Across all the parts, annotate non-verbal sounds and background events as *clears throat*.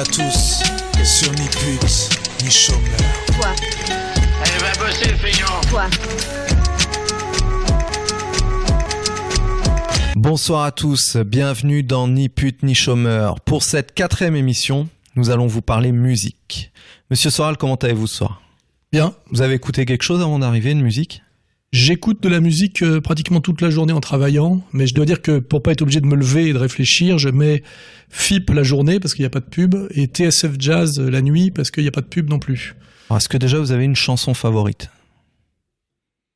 Bienvenue à tous sur Ni pute, ni chômeur. Toi, Allez, va bosser, feignant toi, Bonsoir à tous, bienvenue dans Ni pute ni chômeur. Pour cette quatrième émission, nous allons vous parler musique. Monsieur Soral, comment allez-vous ce soir? Bien. Vous avez écouté quelque chose avant d'arriver, une musique? J'écoute de la musique euh, pratiquement toute la journée en travaillant, mais je dois dire que pour pas être obligé de me lever et de réfléchir, je mets FIP la journée parce qu'il n'y a pas de pub et TSF Jazz la nuit parce qu'il n'y a pas de pub non plus. Est-ce que déjà vous avez une chanson favorite?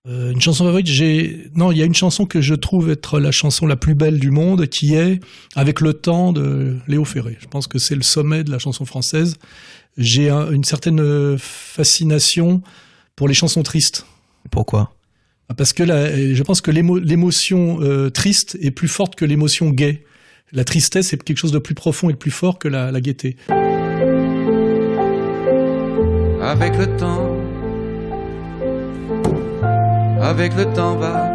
Euh, une chanson favorite, j'ai non, il y a une chanson que je trouve être la chanson la plus belle du monde, qui est Avec le temps de Léo Ferré. Je pense que c'est le sommet de la chanson française. J'ai un- une certaine fascination pour les chansons tristes. Pourquoi? Parce que je pense que l'émo- l'émotion euh, triste est plus forte que l'émotion gaie. La tristesse est quelque chose de plus profond et de plus fort que la, la gaieté. Avec le temps, avec le temps va,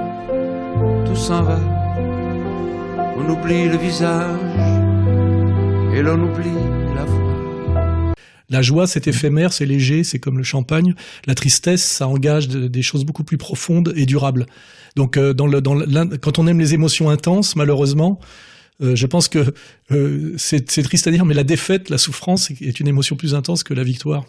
tout s'en va. On oublie le visage et l'on oublie la voix. La joie, c'est éphémère, c'est léger, c'est comme le champagne. La tristesse, ça engage de- des choses beaucoup plus profondes et durables. Donc, euh, quand on aime les émotions intenses, malheureusement, euh, je pense que euh, c'est triste à dire, mais la défaite, la souffrance est- une émotion plus intense que la victoire.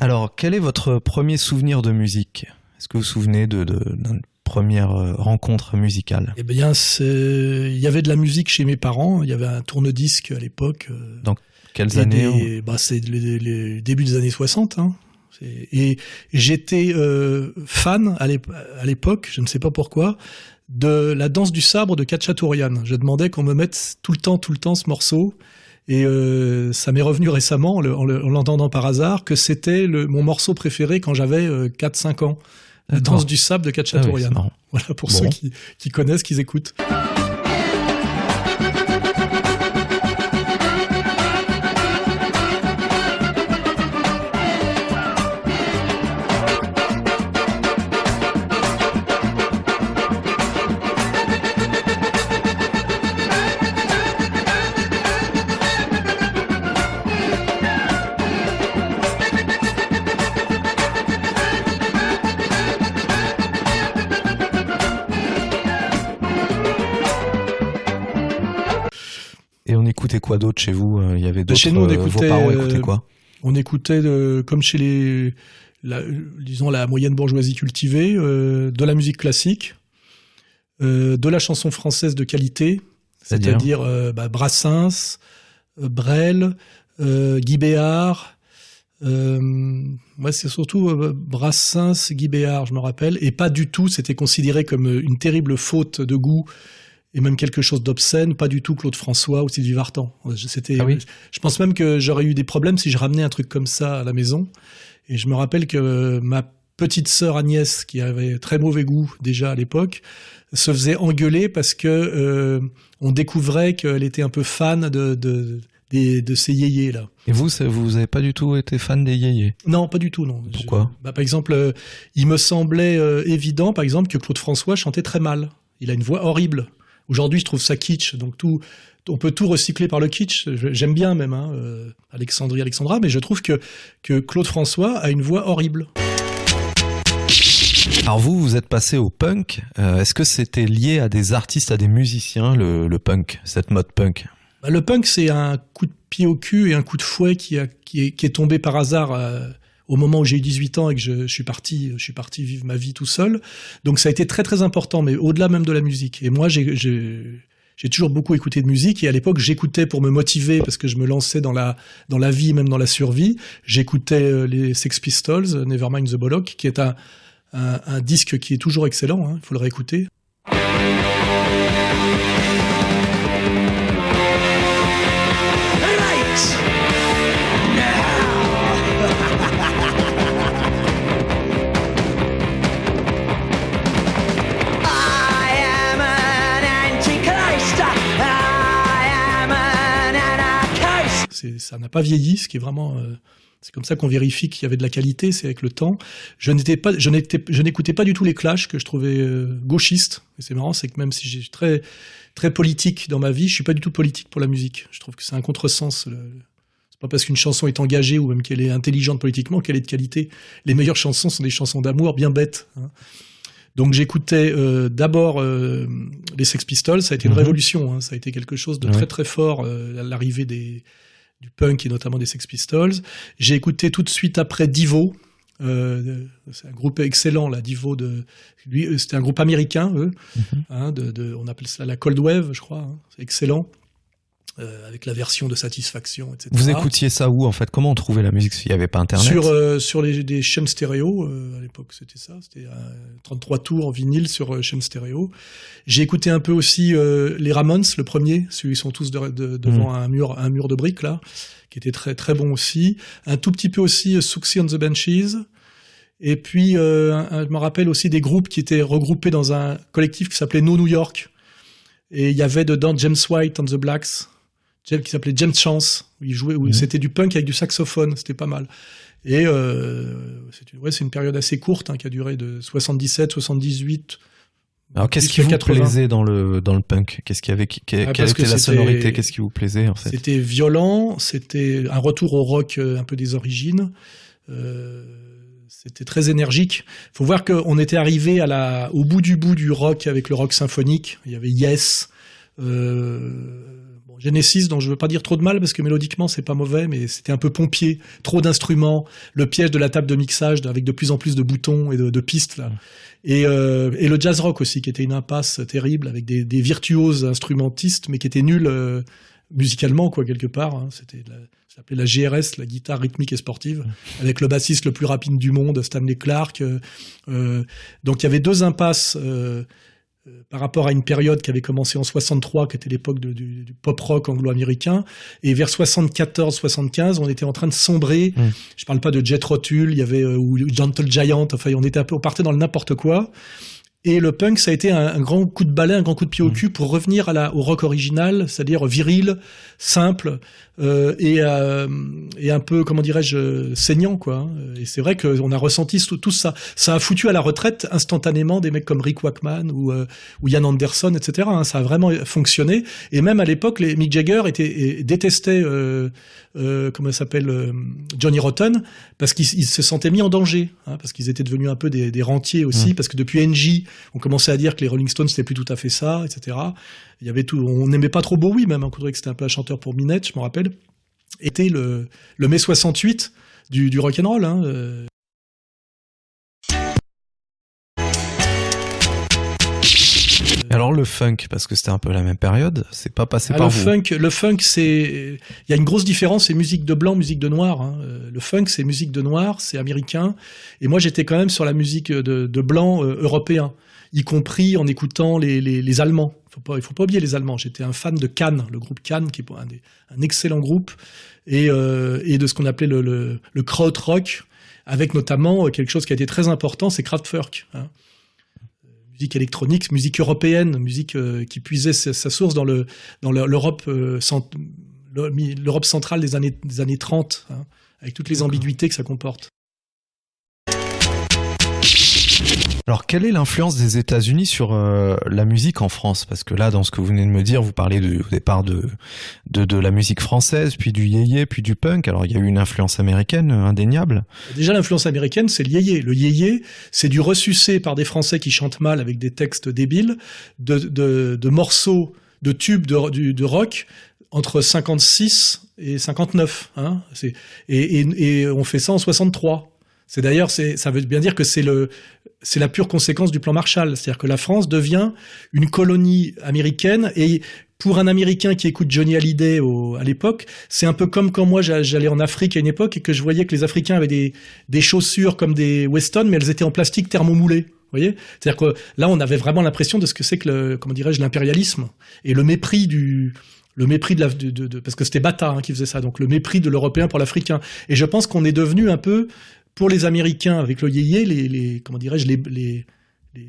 Alors, quel est votre premier souvenir de musique? Est-ce que vous vous souvenez de, de- première euh, rencontre musicale Eh bien, il y avait de la musique chez mes parents. Il y avait un tourne-disque à l'époque. euh, Quelles Et années des- bah, C'est le, le début des années 60. Hein. Et j'étais euh, fan à l'ép- à l'époque, je ne sais pas pourquoi, de la danse du sabre de Katchatourian. Je demandais qu'on me mette tout le temps, tout le temps ce morceau. Et euh, ça m'est revenu récemment, en le- en le- en l'entendant par hasard, que c'était mon morceau préféré quand j'avais euh, 4-5 ans. La danse du sabre de Ah oui, Katchatourian. c'est marrant. voilà, pour Bon. ceux qui, qui connaissent, qui écoutent. Euh, chez nous, on euh, écoutait, Vos parents euh, écoutaient quoi? On écoutait, de- comme chez les, la, disons la moyenne bourgeoisie cultivée, euh, de la musique classique, euh, de la chanson française de qualité, C'est-à-dire euh, bah, Brassens, euh, Brel, euh, Guy Béard. Euh, c'est surtout euh, Brassens, Guy Béard, je me rappelle, et pas du tout. C'était considéré comme euh, une terrible faute de goût et même quelque chose d'obscène. Pas du tout Claude François ou Sylvie Vartan. C'était, Ah oui je pense même que j'aurais eu des problèmes si je ramenais un truc comme ça à la maison. Et je me rappelle que ma petite sœur Agnès, qui avait très mauvais goût déjà à l'époque, se faisait engueuler parce que euh, on découvrait qu'elle était un peu fan de de, ces yéyés là. Et vous, vous avez pas du tout été fan des yéyés? Non, pas du tout, non. Pourquoi? Je- bah, Par exemple, euh, il me semblait euh, évident, par exemple, que Claude François chantait très mal. Il a une voix horrible. Aujourd'hui, je trouve ça kitsch, donc tout, on peut tout recycler par le kitsch. J'aime bien même hein, euh, Alexandrie Alexandra, mais je trouve que, que Claude François a une voix horrible. Alors vous, vous êtes passé au punk. Euh, Est-ce que c'était lié à des artistes, à des musiciens, le, le punk, cette mode punk? Bah, le punk, c'est un coup de pied au cul et un coup de fouet qui, a, qui, est, qui est tombé par hasard euh, au moment où j'ai eu 18 ans et que je, suis parti, je suis parti vivre ma vie tout seul. Donc ça a été très très important, mais au-delà même de la musique. Et moi, j'ai, j'ai, toujours beaucoup écouté de musique et à l'époque, j'écoutais pour me motiver parce que je me lançais dans la dans la vie, même dans la survie. J'écoutais euh, les Sex Pistols, euh, Nevermind the Bollock, qui est un un, un disque qui est toujours excellent. hein, Il faut le réécouter. Ça n'a pas vieilli, ce qui est vraiment euh, C'est comme ça qu'on vérifie qu'il y avait de la qualité, c'est avec le temps. Je n'étais pas, je n'étais, je n'écoutais pas du tout les Clash que je trouvais euh, gauchistes. Et c'est marrant, c'est que même si j'ai très, très politique dans ma vie, je suis pas du tout politique pour la musique. Je trouve que c'est un contresens. C'est pas parce qu'une chanson est engagée ou même qu'elle est intelligente politiquement qu'elle est de qualité. Les meilleures chansons sont des chansons d'amour bien bêtes. hein. Donc j'écoutais euh, d'abord euh, les Sex Pistols, ça a été une Mhm. révolution, hein. ça a été quelque chose de Ouais. très très fort euh, l'arrivée des du punk et notamment des Sex Pistols. J'ai écouté tout de suite après Divo, euh, c'est un groupe excellent là, Divo de lui euh, c'était un groupe américain eux, hein, de, de- on appelle ça la Cold Wave je crois, hein. c'est excellent. Euh, avec la version de satisfaction, etc. Vous écoutiez ça où en fait? Comment on trouvait la musique s'il n'y avait pas internet? Sur, euh, sur les, des chaînes stéréo, euh, à l'époque c'était ça, c'était euh, 33 tours en vinyle sur euh, chaîne stéréo. J'ai écouté un peu aussi euh, les Ramones, le premier, celui ils sont tous de- de- devant un mur un mur de briques là, qui était très très bon aussi. Un tout petit peu aussi euh, Suxy on the Benches. Et puis euh, un- je me rappelle aussi des groupes qui étaient regroupés dans un collectif qui s'appelait No New York. Et il y avait dedans James White and the Blacks, qui s'appelait James Chance, où il jouait, où Mhm. c'était du punk avec du saxophone, c'était pas mal. Et euh, c'est une, ouais, c'est une période assez courte hein, qui a duré de 77, 78. Alors qu'est-ce qui vous 80. plaisait dans le dans le punk? Qu'est-ce qu'il y avait qui- qui- Ah, Quelle que était la sonorité? Qu'est-ce qui vous plaisait en fait? C'était violent, c'était un retour au rock euh, un peu des origines. Euh, c'était très énergique. Faut voir qu'on était arrivé à la, au bout du bout du rock avec le rock symphonique. Il y avait Yes, euh, bon, Genesis, dont je veux pas dire trop de mal parce que mélodiquement c'est pas mauvais, mais c'était un peu pompier, trop d'instruments, le piège de la table de mixage avec de plus en plus de boutons et de, de pistes là. Et, euh, et le jazz rock aussi, qui était une impasse terrible avec des, des virtuoses instrumentistes, mais qui étaient nuls euh, musicalement quoi quelque part. hein. C'était ça s'appelait la GRS, la guitare rythmique et sportive, avec le bassiste le plus rapide du monde, Stanley Clark. euh, donc il y avait deux impasses par rapport à une période qui avait commencé en 63, qui était l'époque du, du pop rock anglo-américain, et vers 74-75, on était en train de sombrer. Mm. Je parle pas de Jet Rotul, il y avait euh, ou Gentle Giant, enfin on était un peu, on partait dans le n'importe quoi. Et le punk, ça a été un, un grand coup de balai, un grand coup de pied au cul pour revenir à la, au rock original, c'est-à-dire viril, simple euh, et, euh, et un peu, comment dirais-je, saignant, quoi. Et c'est vrai qu'on a ressenti tout, tout ça. Ça a foutu à la retraite instantanément des mecs comme Rick Wakeman ou, euh, ou Ian Anderson, etc. hein. Ça a vraiment fonctionné. Et même à l'époque, les Mick Jagger était, détestait, euh, euh, comment s'appelle, euh, Johnny Rotten, parce qu'ils ils se sentaient mis en danger, hein, parce qu'ils étaient devenus un peu des, des rentiers aussi, parce que depuis NJ, on commençait à dire que les Rolling Stones c'était plus tout à fait ça, etc. Il y avait tout, on n'aimait pas trop Bowie même, hein, on trouvait que c'était un peu un chanteur pour Minette, je me rappelle. Était le, le mai 68 du, du rock'n'roll. Hein, Alors le funk, parce que c'était un peu la même période, c'est pas passé Ah, par le vous. funk, le funk, c'est, il y a une grosse différence, c'est musique de blanc, musique de noir. hein. Euh, Le funk, c'est musique de noir, c'est américain. Et moi, j'étais quand même sur la musique de, de blanc euh, européen, y compris en écoutant les, les, les Allemands. Faut pas, il faut pas oublier les Allemands. J'étais un fan de Cannes, le groupe Cannes, qui est un, des- un excellent groupe, et, euh, et de ce qu'on appelait le, le, le krautrock, avec notamment quelque chose qui a été très important, c'est Kraftwerk. Hein musique électronique, musique européenne, musique euh, qui puisait sa, sa source dans le dans le- l'Europe euh, cent- l'Europe centrale des années des années 30, hein, avec toutes les ambiguïtés que ça comporte. Alors quelle est l'influence des États-Unis sur euh, la musique en France? Parce que là, dans ce que vous venez de me dire, vous parlez de- au départ de, de la musique française, puis du yéyé, puis du punk. Alors il y a eu une influence américaine euh, indéniable. Déjà l'influence américaine, c'est le yéyé. Le yéyé, c'est du ressucé par des Français qui chantent mal avec des textes débiles, de, de, morceaux, de tubes de, rock entre 56 et 59. Hein. Et, on fait ça en 63. C'est d'ailleurs, ça veut bien dire que c'est le, c'est la pure conséquence du plan Marshall. C'est-à-dire que la France devient une colonie américaine et pour un Américain qui écoute Johnny Hallyday à l'époque, c'est un peu comme quand moi j'a- j'allais en Afrique à une époque et que je voyais que les Africains avaient des, des chaussures comme des Weston, mais elles étaient en plastique thermomoulé. Vous voyez? C'est-à-dire que là, on avait vraiment l'impression de ce que c'est que le, comment dirais-je, l'impérialisme et le mépris du, le mépris de la, parce que c'était Bata hein, qui faisait ça, donc le mépris de l'Européen pour l'Africain. Et je pense qu'on est devenu un peu, pour les Américains avec le yéyé, les, les comment dirais-je, les, les, les,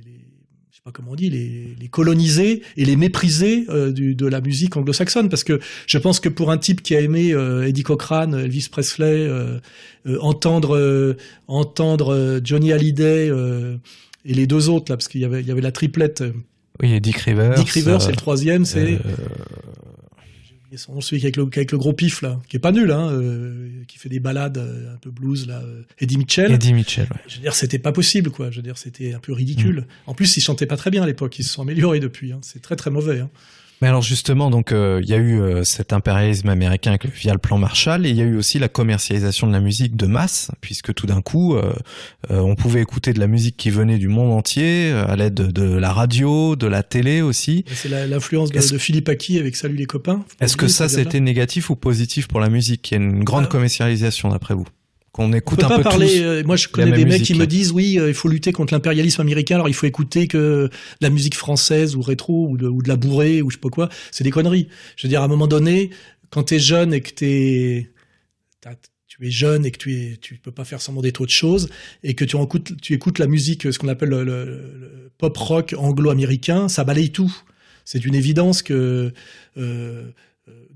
je sais pas comment on dit, les, les coloniser et les mépriser euh, du, de la musique anglo-saxonne. Parce que je pense que pour un type qui a aimé euh, Eddie Cochrane, Elvis Presley, euh, euh, entendre euh, entendre euh, Johnny Hallyday euh, et les deux autres là, parce qu'il y avait il y avait la triplette. Oui, et Dick Rivers. Dick Rivers, c'est le troisième, c'est nom, celui avec le, avec le gros pif là, qui est pas nul, hein, euh, qui fait des balades euh, un peu blues là, euh, Eddie Mitchell. Eddie Mitchell. ouais. Je veux dire, c'était pas possible, quoi. Je veux dire, c'était un peu ridicule. Mm. En plus, ils chantaient pas très bien à l'époque. Ils se sont améliorés depuis. hein. C'est très très mauvais. Hein. Mais alors justement, donc euh, il y a eu euh, cet impérialisme américain avec- via le plan Marshall, et il y a eu aussi la commercialisation de la musique de masse, puisque tout d'un coup, euh, euh, on pouvait écouter de la musique qui venait du monde entier euh, à l'aide de, de la radio, de la télé aussi. C'est l'influence de, de Philippe Aki avec Salut les copains. Est-ce que ça, c'était négatif ou positif pour la musique? Qu'il y a une grande Ah. commercialisation d'après vous? Qu'on On écoute peut un pas peu parler. tous. euh, moi, je connais des mecs qui me disent oui, euh, il faut lutter contre l'impérialisme américain. Alors, il faut écouter que de la musique française ou rétro ou de, ou de la bourrée ou je sais pas quoi. C'est des conneries. Je veux dire, à un moment donné, quand t'es jeune et que t'es, tu es jeune et que tu es, tu peux pas faire semblant d'être autre chose et que tu écoutes, tu écoutes la musique, ce qu'on appelle le, le- le pop rock anglo-américain, ça balaye tout. C'est une évidence que euh,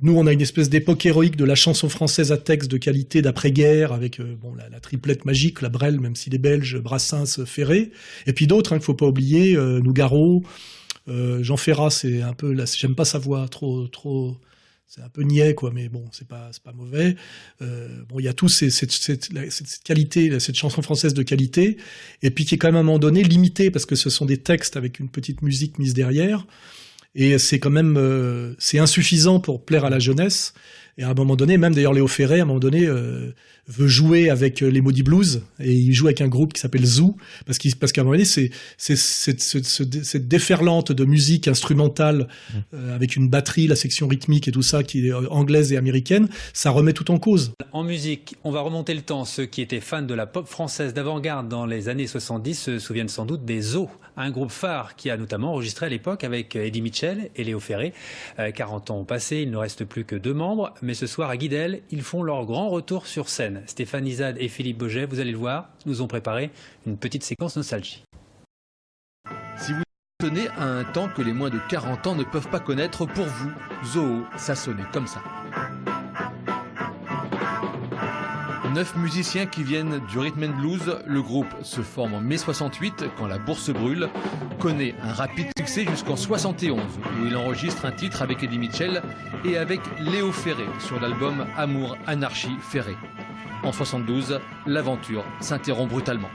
nous, on a une espèce d'époque héroïque de la chanson française à texte de qualité d'après-guerre, avec euh, bon la, triplette magique, la Brel, même s'il est belge, Brassens, Ferré, et puis d'autres hein, qu'il faut pas oublier, euh, Nougaro, euh, Jean Ferrat, c'est un peu, j'aime pas sa voix, trop, trop, c'est un peu niais quoi, mais bon, c'est pas, pas mauvais. Euh, bon, il y a tous ces, cette, cette- cette qualité, cette chanson française de qualité, et puis qui est quand même à un moment donné limitée parce que ce sont des textes avec une petite musique mise derrière. Et c'est quand même euh, c'est insuffisant pour plaire à la jeunesse. Et à un moment donné, même d'ailleurs Léo Ferré, à un moment donné, euh, veut jouer avec euh, les Maudits Blues et il joue avec un groupe qui s'appelle Zoo parce qu'il parce qu'à un moment donné, c'est c'est c'est- ce- ce- cette déferlante de musique instrumentale euh, avec une batterie, la section rythmique et tout ça qui est euh, anglaise et américaine, ça remet tout en cause. En musique, on va remonter le temps. Ceux qui étaient fans de la pop française d'avant-garde dans les années 70 se souviennent sans doute des Os, un groupe phare qui a notamment enregistré à l'époque avec Eddie Mitchell et Léo Ferré. Euh, 40 ans ont passé, il ne reste plus que deux membres, mais ce soir à Guidel, ils font leur grand retour sur scène. Stéphane Izad et Philippe Boget, vous allez le voir, nous ont préparé une petite séquence nostalgie. Si vous tenez à un temps que les moins de 40 ans ne peuvent pas connaître, pour vous, Zoo, ça sonnait comme ça. Neuf musiciens qui viennent du rhythm and blues, le groupe se forme en mai 68 quand la bourse brûle, connaît un rapide succès jusqu'en 71 où il enregistre un titre avec Eddie Mitchell et avec Léo Ferré sur l'album Amour, Anarchie, Ferré. En 72, l'aventure s'interrompt brutalement.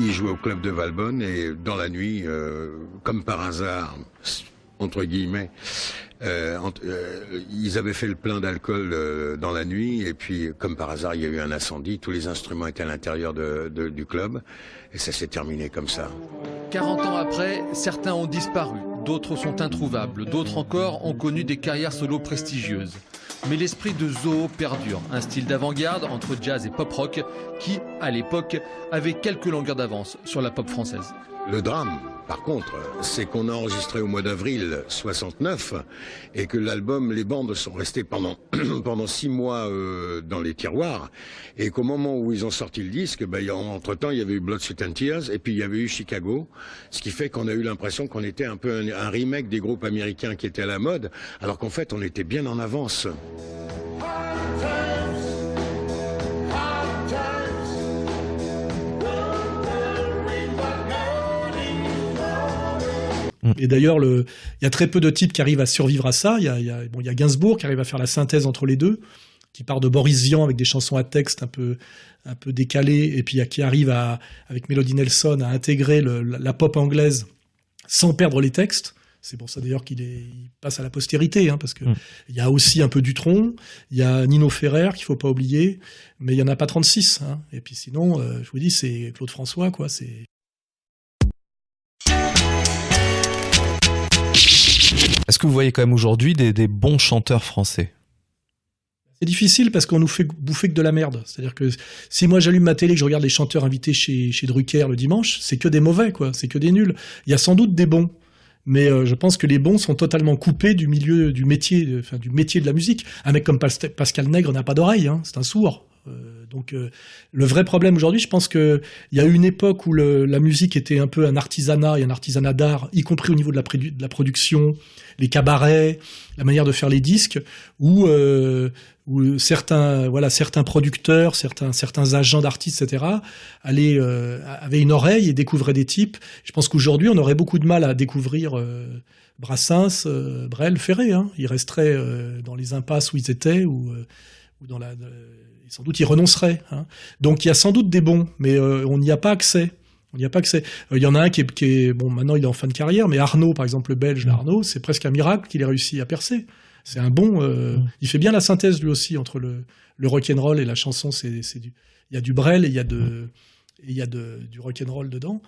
Il jouait au club de Valbonne et dans la nuit, euh, comme par hasard, entre guillemets, euh, euh, ils avaient fait le plein d'alcool euh, dans la nuit et puis, comme par hasard, il y a eu un incendie. Tous les instruments étaient à l'intérieur de- de- du club et ça s'est terminé comme ça. 40 ans après, certains ont disparu, d'autres sont introuvables, d'autres encore ont connu des carrières solo prestigieuses. Mais l'esprit de Zoo perdure, un style d'avant-garde entre jazz et pop rock qui, à l'époque, avait quelques longueurs d'avance sur la pop française. Le drame, par contre, c'est qu'on a enregistré au mois d'avril 69 et que l'album, les bandes sont restées *clears throat* pendant six mois euh, dans les tiroirs et qu'au moment où ils ont sorti le disque, ben, entre temps il y avait eu Blood, Sweat and Tears et puis il y avait eu Chicago, ce qui fait qu'on a eu l'impression qu'on était un peu un remake des groupes américains qui étaient à la mode, alors qu'en fait on était bien en avance. Et d'ailleurs, le, il y a très peu de types qui arrivent à survivre à ça. Il y a, y a, bon, y a Gainsbourg qui arrive à faire la synthèse entre les deux, qui part de Boris Vian avec des chansons à texte un peu, un peu décalées, et puis qui arrive à, avec Melody Nelson à intégrer le- la, la pop anglaise sans perdre les textes. C'est pour ça d'ailleurs qu'il il passe à la postérité, hein, parce que Mm. il y a aussi un peu Dutronc, il y a Nino Ferrer qu'il faut pas oublier, mais il y en a pas 36. Hein. Et puis sinon, euh, je vous dis, c'est Claude François, quoi. C'est Est-ce que vous voyez quand même aujourd'hui des, bons chanteurs français? C'est difficile parce qu'on nous fait bouffer que de la merde. C'est-à-dire que si moi j'allume ma télé, que je regarde les chanteurs invités chez, Drucker le dimanche, c'est que des mauvais, quoi. C'est que des nuls. Il y a sans doute des bons. Mais euh, je pense que les bons sont totalement coupés du milieu du métier, métier de la musique. Un mec comme Pas- Pascal Nègre n'a pas d'oreille, hein, c'est un sourd. Euh, donc euh, le vrai problème aujourd'hui, je pense que il y a eu une époque où la musique était un peu un artisanat et un artisanat d'art, y compris au niveau de la, production, les cabarets, la manière de faire les disques, où euh, certains voilà certains producteurs, certains certains agents d'artistes, etc. allaient avaient une oreille et découvraient des types. Je pense qu'aujourd'hui, on aurait beaucoup de mal à découvrir Brassens, Brel, Ferré. Hein. Ils resteraient dans les impasses où ils étaient ou dans la sans doute ils renonceraient. Hein. Donc il y a sans doute des bons, mais euh, on n'y a pas accès. On n'y a pas accès. Euh, Il y en a un qui est, qui est bon maintenant il est en fin de carrière, mais Arnaud par exemple le Belge là, Arnaud, c'est presque un miracle qu'il ait réussi à percer. C'est un bon. euh, Il fait bien la synthèse lui aussi entre le le rock and roll et la chanson. C'est c'est du il y a du Brel et il y a de et il y a de, du rock and roll dedans.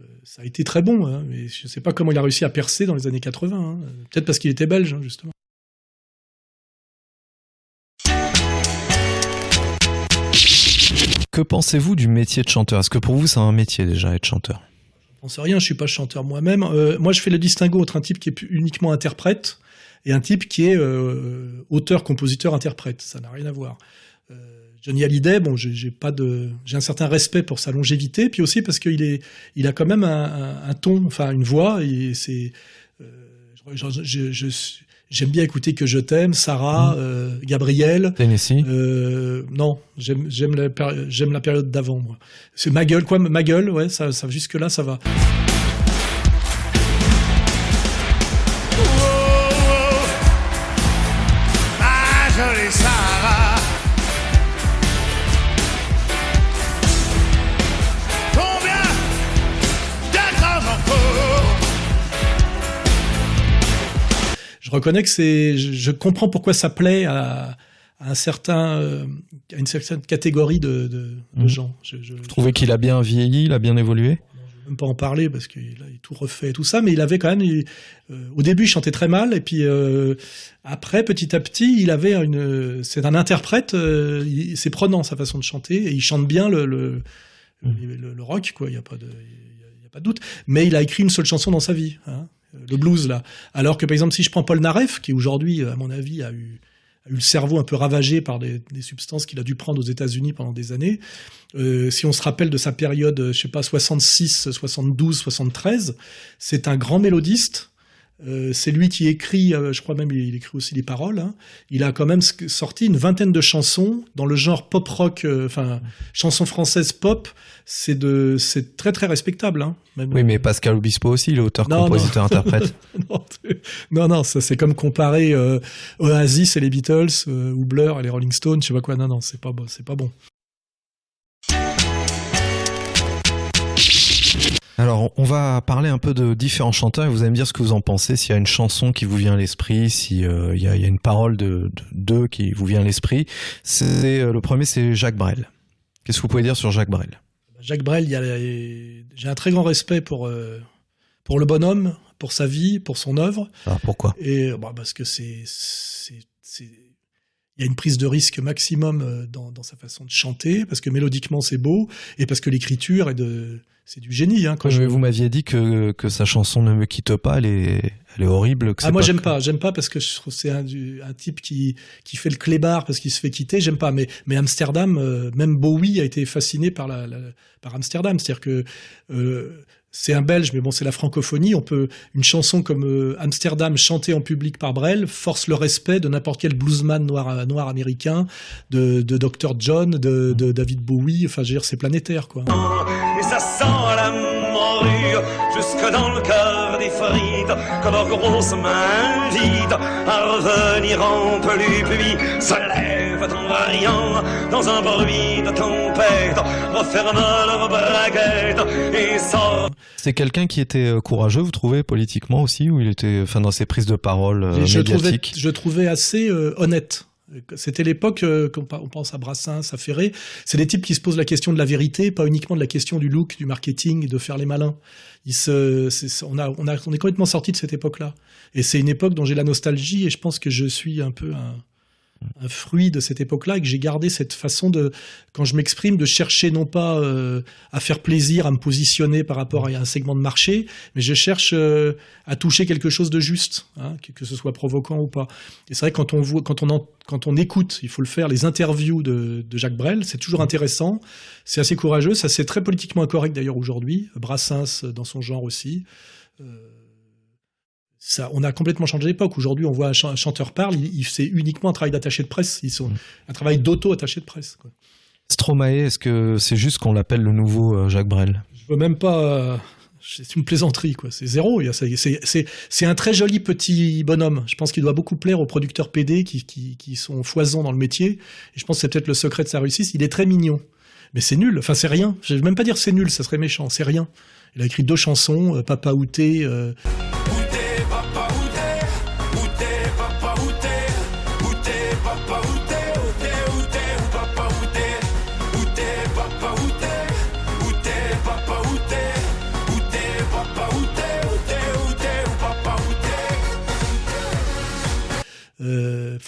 Euh, ça a été très bon, hein, mais je sais pas comment il a réussi à percer dans les années 80. hein. Peut-être parce qu'il était belge hein, justement. Que pensez-vous du métier de chanteur? Est-ce que pour vous c'est un métier déjà être chanteur? On sait rien, je suis pas chanteur moi-même. Euh, moi, je fais le distinguo entre un type qui est uniquement interprète et un type qui est euh, auteur, compositeur, interprète. Ça n'a rien à voir. Euh, Johnny Hallyday, bon, j'ai de, un certain respect pour sa longévité, puis aussi parce qu'il il a quand même un, ton, enfin une voix. Et je- je- je- je- j'aime bien écouter que je t'aime, Sarah, euh, Gabriel. Tennessee Euh, non, j'aime j'aime la, la période d'avant, moi. C'est ma gueule, quoi, ma gueule, ouais, ça, ça jusque là, ça va. Reconnais que c'est, je, je comprends pourquoi ça plaît à, à un certain, euh, à une certaine catégorie de, de, de Mhm. gens. Je, je, Vous trouvez qu'il a bien vieilli, il a bien évolué? Je vais même pas en parler parce qu'il a tout refait et tout ça, mais il avait quand même, il- euh, au début, il chantait très mal, et puis euh, après, petit à petit, il avait une, c'est un interprète, euh, c'est prenant sa façon de chanter, et il chante bien le, le, le, le rock, quoi. Il y a a pas de doute. Mais il a écrit une seule chanson dans sa vie, hein, le blues là. Alors que par exemple, si je prends Paul Naref, qui aujourd'hui, à mon avis, a eu a eu le cerveau un peu ravagé par des, substances qu'il a dû prendre aux États-Unis pendant des années. Euh, si on se rappelle de sa période, je sais pas, 66, 72, 73, c'est un grand mélodiste. Euh, c'est lui qui écrit, euh, je crois même il, il écrit aussi les paroles. hein. Il a quand même sorti une vingtaine de chansons dans le genre pop rock, euh, enfin chansons françaises pop. C'est de, c'est très très respectable. Hein, même- Oui, mais Pascal Obispo aussi, il est auteur, Non, compositeur, non. *laughs* interprète. non, c'est- non, non, ça c'est comme comparer euh, Oasis et les Beatles euh, ou Blur et les Rolling Stones, je sais pas quoi. Non, non, c'est pas bon, c'est pas bon. Alors, on va parler un peu de différents chanteurs et vous allez me dire ce que vous en pensez, s'il y a une chanson qui vous vient à l'esprit, s'il y, a, il y a une parole de de- d'eux qui vous vient à l'esprit. C'est euh, Le premier, c'est Jacques Brel. Qu'est-ce que vous pouvez dire sur Jacques Brel? Jacques Brel, j'ai un très grand respect pour euh, pour le bonhomme, pour sa vie, pour son œuvre. Alors, pourquoi? Et bah, parce que c'est il y a une prise de risque maximum euh, dans, dans sa façon de chanter, parce que mélodiquement c'est beau, et parce que l'écriture est de c'est du génie. Hein, quand je- vous m'aviez dit que, que sa chanson Ne me quitte pas, elle est, elle est horrible. que Ah moi j'aime pas, j'aime pas parce que je trouve que c'est un, un type qui qui fait le clébard parce qu'il se fait quitter, j'aime pas. Mais mais Amsterdam, euh, même Bowie a été fasciné par la, la- par Amsterdam, c'est-à-dire que euh, c'est un Belge, mais bon c'est la francophonie. On peut une chanson comme euh, Amsterdam chantée en public par Brel force le respect de n'importe quel bluesman noir noir américain, de de Dr John, de, de David Bowie. Enfin je veux dire c'est planétaire quoi. Et ça sent la morue jusque dans le cœur des frites que leurs grosses mains invitent à revenir en plus puis se lèvent en variant dans un bruit de tempête. Referment leurs braguettes et sortent C'est quelqu'un qui était euh, courageux, vous trouvez, politiquement aussi, ou il était, enfin, dans ses prises de parole euh, trouvais, je trouvais assez euh, honnête. C'était l'époque, euh, on pense à Brassens, à Ferré, c'est des types qui se posent la question de la vérité, pas uniquement de la question du look, du marketing, et de faire les malins. Ils se, on, a, on, a, on est complètement sorti de cette époque-là. Et c'est une époque dont j'ai la nostalgie, et je pense que je suis un peu un, un fruit de cette époque-là et que j'ai gardé cette façon de, quand je m'exprime, de chercher non pas euh, à faire plaisir, à me positionner par rapport à un segment de marché, mais je cherche euh, à toucher quelque chose de juste, hein, que, ce soit provoquant ou pas. Et c'est vrai quand on voit, quand on quand on écoute, il faut le faire, les interviews de, Jacques Brel, c'est toujours intéressant, c'est assez courageux, ça c'est très politiquement incorrect d'ailleurs aujourd'hui, Brassens euh, dans son genre aussi. Ça, on a complètement changé d'époque. Aujourd'hui, on voit un, chan- un chanteur parle, il, il- c'est uniquement un travail d'attaché de presse. Ils sont un travail d'auto-attaché de presse. Quoi. Stromae, est-ce que c'est juste qu'on l'appelle le nouveau euh, Jacques Brel? Je veux même pas. euh, c'est une plaisanterie, quoi. C'est zéro. C'est- un très joli petit bonhomme. Je pense qu'il doit beaucoup plaire aux producteurs PD qui, qui, qui sont foisons dans le métier. Et je pense que c'est peut-être le secret de sa réussite. Il est très mignon. Mais c'est nul. Enfin, c'est rien. Je vais même pas dire c'est nul, ça serait méchant. C'est rien. Il a écrit deux chansons, euh, Papa Outé. euh,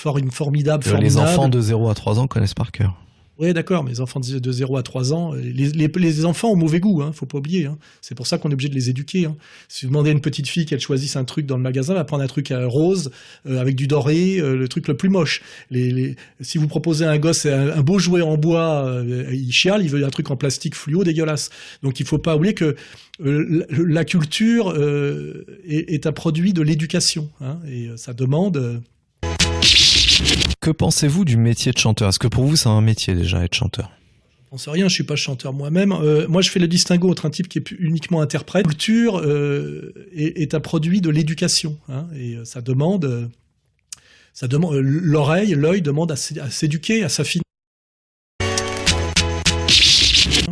euh, for- formidable, Les formidable. enfants de 0 à 3 ans connaissent par cœur. Oui, d'accord, mais les enfants de de 0 à 3 ans, euh, les, les- les enfants ont mauvais goût, hein, faut pas oublier. Hein. C'est pour ça qu'on est obligé de les éduquer. Hein. Si vous demandez à une petite fille qu'elle choisisse un truc dans le magasin, elle va prendre un truc euh, rose, euh, avec du doré, euh, le truc le plus moche. Les, les- Si vous proposez à un gosse un, un beau jouet en bois, euh, il chiale, il veut un truc en plastique fluo dégueulasse. Donc il faut pas oublier que euh, la, la culture euh, est, est un produit de l'éducation, hein, et euh, ça demande... Que pensez-vous du métier de chanteur? Est-ce que pour vous c'est un métier déjà être chanteur? J'en sais rien, je suis pas chanteur moi-même. Euh, moi, je fais le distinguo entre un type qui est uniquement interprète. La culture euh, est, un produit de l'éducation, hein, et euh, ça demande, ça demande l'oreille, l'œil demande à s'éduquer, à s'affiner.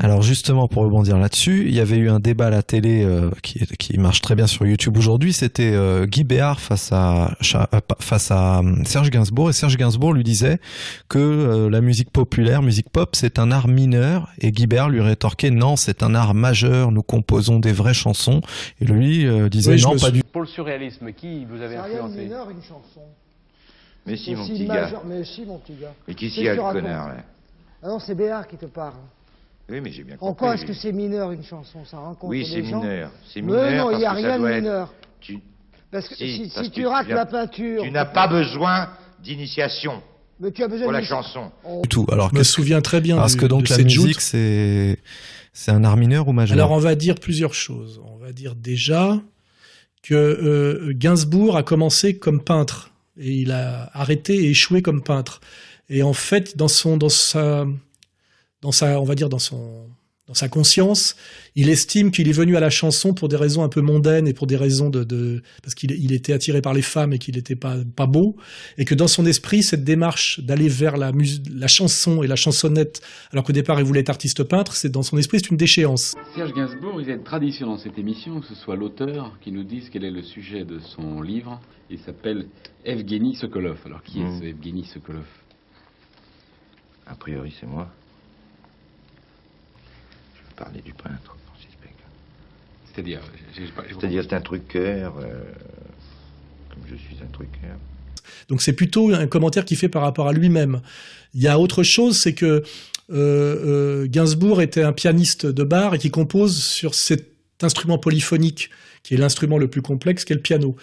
Alors justement, pour rebondir là-dessus, il y avait eu un débat à la télé euh, qui, qui marche très bien sur YouTube aujourd'hui. C'était euh, Guy Béard face à euh, face à Serge Gainsbourg et Serge Gainsbourg lui disait que euh, la musique populaire, musique pop, c'est un art mineur et Guy Béard lui rétorquait non, c'est un art majeur. Nous composons des vraies chansons et lui euh, disait Oui, non, pas suis- du. Pour le surréalisme, qui vous avez influencé mineur, une chanson. Mais si, mon petit majeur- gars. Mais si, mon petit gars. Mais qui s'y a le connard, là Ah non, c'est Béard qui te parle. Oui, mais j'ai bien compris. En quoi est-ce que c'est mineur, une chanson? Ça rencontre Oui, des c'est gens mineur. C'est Mais mineur non, il n'y a parce que ça rien de être- mineur. Tu... Parce que si, si parce tu que rates la peinture... Tu n'as pas besoin d'initiation Mais tu as besoin pour la chanson. Oh. Du tout. Alors Je me souviens très bien Parce du- que donc de la cette musique c'est c'est un art mineur ou majeur? Alors on va dire plusieurs choses. On va dire déjà que euh, Gainsbourg a commencé comme peintre et il a arrêté et échoué comme peintre. Et en fait, dans son, dans sa, dans sa, on va dire dans son, dans sa conscience, il estime qu'il est venu à la chanson pour des raisons un peu mondaines et pour des raisons de, de parce qu'il il était attiré par les femmes et qu'il n'était pas pas beau et que dans son esprit cette démarche d'aller vers la mus- la chanson et la chansonnette alors qu'au départ il voulait être artiste peintre, c'est dans son esprit c'est une déchéance. Serge Gainsbourg, il y a une tradition dans cette émission que ce soit l'auteur qui nous dise quel est le sujet de son livre. Il s'appelle Evgeny Sokolov. Alors qui est Mm. ce Evgeny Sokolov? A priori, c'est moi. Je vais parler du peintre, Francis Bacon. C'est-à-dire C'est-à-dire, c'est un truqueur, euh, comme je suis un truqueur. Donc c'est plutôt un commentaire qu'il fait par rapport à lui-même. Il y a autre chose, c'est que euh, euh, Gainsbourg était un pianiste de bar et qui compose sur cet instrument polyphonique, qui est l'instrument le plus complexe, qu'est le piano.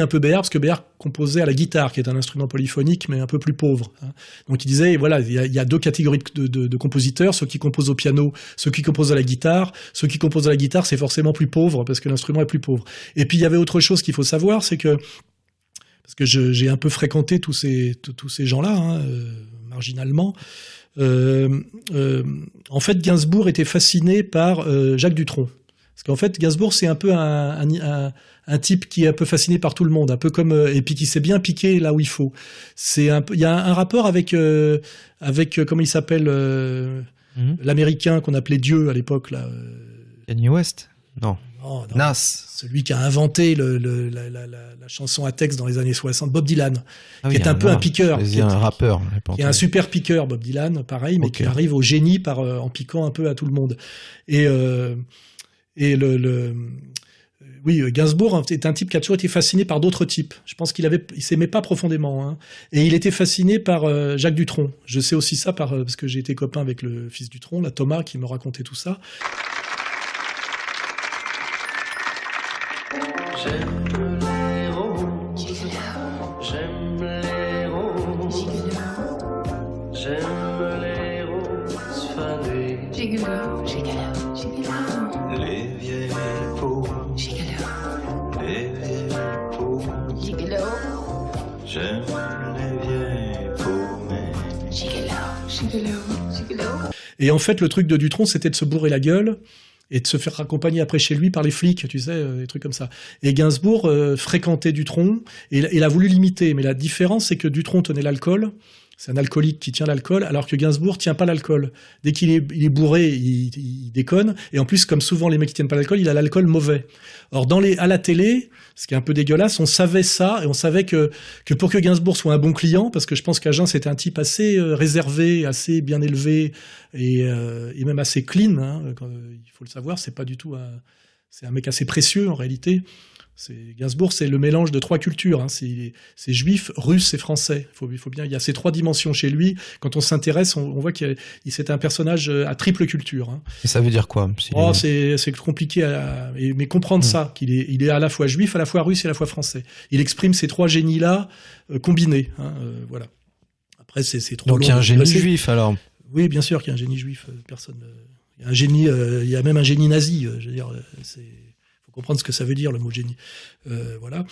Un peu Béard parce que Béard composait à la guitare, qui est un instrument polyphonique mais un peu plus pauvre. hein. Donc il disait voilà, il y a, deux catégories de, compositeurs ceux qui composent au piano, ceux qui composent à la guitare. Ceux qui composent à la guitare, c'est forcément plus pauvre parce que l'instrument est plus pauvre. Et puis il y avait autre chose qu'il faut savoir, c'est que parce que j'ai un peu fréquenté tous ces gens-là, hein, euh, marginalement. Euh, euh, en fait, Gainsbourg était fasciné par Jacques Dutronc. Parce qu'en fait, Gainsbourg, c'est un peu un, un, un- un type qui est un peu fasciné par tout le monde, un peu comme euh, et puis qui sait bien piquer là où il faut. C'est un il y a un, rapport avec euh, avec euh, comment il s'appelle euh, l'américain qu'on appelait Dieu à l'époque là. Kanye West? Non. non, non. Nas. Celui qui a inventé le, le- la, la- la- la chanson à texte dans les années 60, Bob Dylan, Ah oui, qui est un peu un piqueur, qui est, un rappeur. qui est un super piqueur, Bob Dylan, pareil, mais qui arrive au génie par euh, en piquant un peu à tout le monde. Et euh, et le, oui, euh, Gainsbourg est un type qui a toujours été fasciné par d'autres types. Je pense qu'il avait, il s'aimait pas profondément, hein. et il était fasciné par euh, Jacques Dutronc. Je sais aussi ça par euh, parce que j'ai été copain avec le fils Dutronc, là, Thomas, qui me racontait tout ça. Et en fait, le truc de Dutronc, c'était de se bourrer la gueule et de se faire accompagner après chez lui par les flics, tu sais, euh, des trucs comme ça. Et Gainsbourg euh, fréquentait Dutronc et il- a voulu l'imiter, mais la différence, c'est que Dutronc tenait l'alcool. C'est un alcoolique qui tient l'alcool, alors que Gainsbourg tient pas l'alcool. Dès qu'il est, il est bourré, il, déconne. Et en plus, comme souvent les mecs qui tiennent pas l'alcool, il a l'alcool mauvais. Or, dans les, à la télé, ce qui est un peu dégueulasse, on savait ça et on savait que, que pour que Gainsbourg soit un bon client, parce que je pense qu'Agen c'était un type assez euh, réservé, assez bien élevé et, euh, et même assez clean. hein, quand- il faut le savoir, c'est pas du tout un, c'est un mec assez précieux en réalité. Gainsbourg, c'est le mélange de trois cultures. hein. C'est juif, russe et français. Il faut, il faut bien. Il y a ces trois dimensions chez lui. Quand on s'intéresse, on, on voit qu'il c'est un personnage euh, à triple culture. hein. Et ça veut dire quoi Oh, est- c'est compliqué, à, mais comprendre ça, qu'il est, il est à la fois juif, à la fois russe et à la fois français. Il exprime ces trois génies-là euh, combinés. hein, euh, voilà. Après, c'est trop Donc long il y a un génie juif alors. Oui, bien sûr qu'il y a un génie juif. Personne. Il y a un génie. euh, il y a même un génie nazi. je veux dire, c'est. Comprendre ce que ça veut dire le mot génie. Euh, voilà.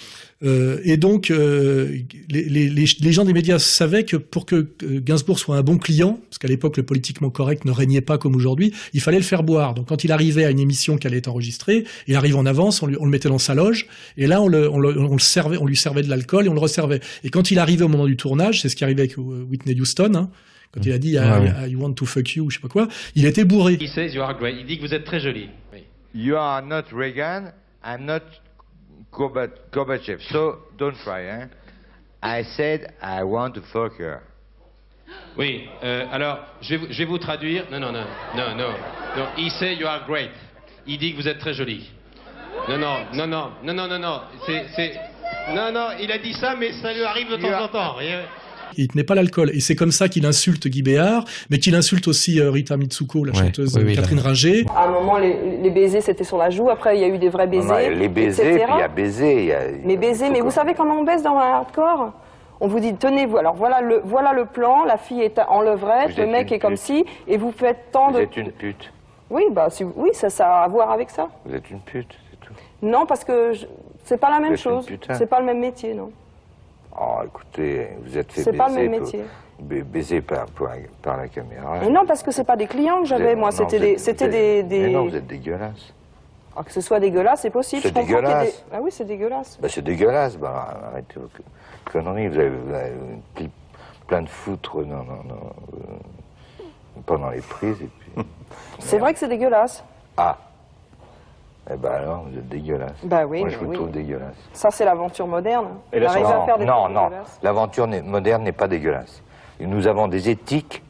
Euh, et donc, euh, les, les, les, les gens des médias savaient que pour que Gainsbourg soit un bon client, parce qu'à l'époque le politiquement correct ne régnait pas comme aujourd'hui, il fallait le faire boire. Donc, quand il arrivait à une émission qui allait être enregistrée, il arrive en avance, on, lui- on le mettait dans sa loge, et là on le, on le, on le servait, on lui servait de l'alcool et on le resservait. Et quand il arrivait au moment du tournage, c'est ce qui arrivait avec Whitney Houston. Hein, quand il a dit I, Ouais, I- I want to fuck you, ou je sais pas quoi, il était bourré. He says you are great. Il dit que vous êtes très jolie. Oui. You are not Reagan, I'm not Gorba- Gorbachev, so don't try, hein. I said I want to fuck her. Oui, euh, alors, je vais, vous, je vais vous traduire. Non, non, non, non, non. non. He say you are great. Il dit que vous êtes très jolie. Non, non, non, non, non, non, non, non. C'est, c'est... Non, non, il a dit ça, mais ça lui arrive de temps en temps. Il tenait pas l'alcool. Et c'est comme ça qu'il insulte Guy Béard, mais qu'il insulte aussi euh, Rita Mitsuko, la Ouais, chanteuse oui, oui, Catherine. Ringer. À un moment, les, les baisers, c'était sur la joue. Après, il y a eu des vrais baisers. Non, non, les baisers, il y a baiser, il y a... Mais baiser, mais vous savez comment on baisse dans un hardcore? On vous dit, tenez-vous, alors voilà le, voilà le plan, la fille est en levrette, Vous le mec est comme ci, et vous faites tant Vous de... êtes une pute. Oui, bah, si- oui ça, ça a à voir avec ça. Vous êtes une pute, c'est tout. Non, parce que c'est pas la même chose. C'est pas le même métier, non. Oh, écoutez, vous êtes fait C'est baiser... pas le même pour- métier. ba- Baiser par, la caméra. Non, parce que c'est pas des clients que j'avais, moi. C'était des, c'était des, des- Mais non, vous êtes dégueulasse. Ah, que ce soit dégueulasse, c'est possible. C'est dégueulasse. des- Ah oui, c'est dégueulasse. Bah, c'est dégueulasse, bah, arrêtez vos conneries, vous avez, vous avez pl- plein de foutre non, non, non, euh, pendant les prises, et puis... C'est vrai que c'est dégueulasse. Ah Eh ben alors, vous êtes dégueulasse. Bah oui, Moi, je vous oui. trouve dégueulasse. Ça, c'est l'aventure moderne. Et à faire des non, non, l'aventure moderne n'est pas dégueulasse. Nous avons des éthiques.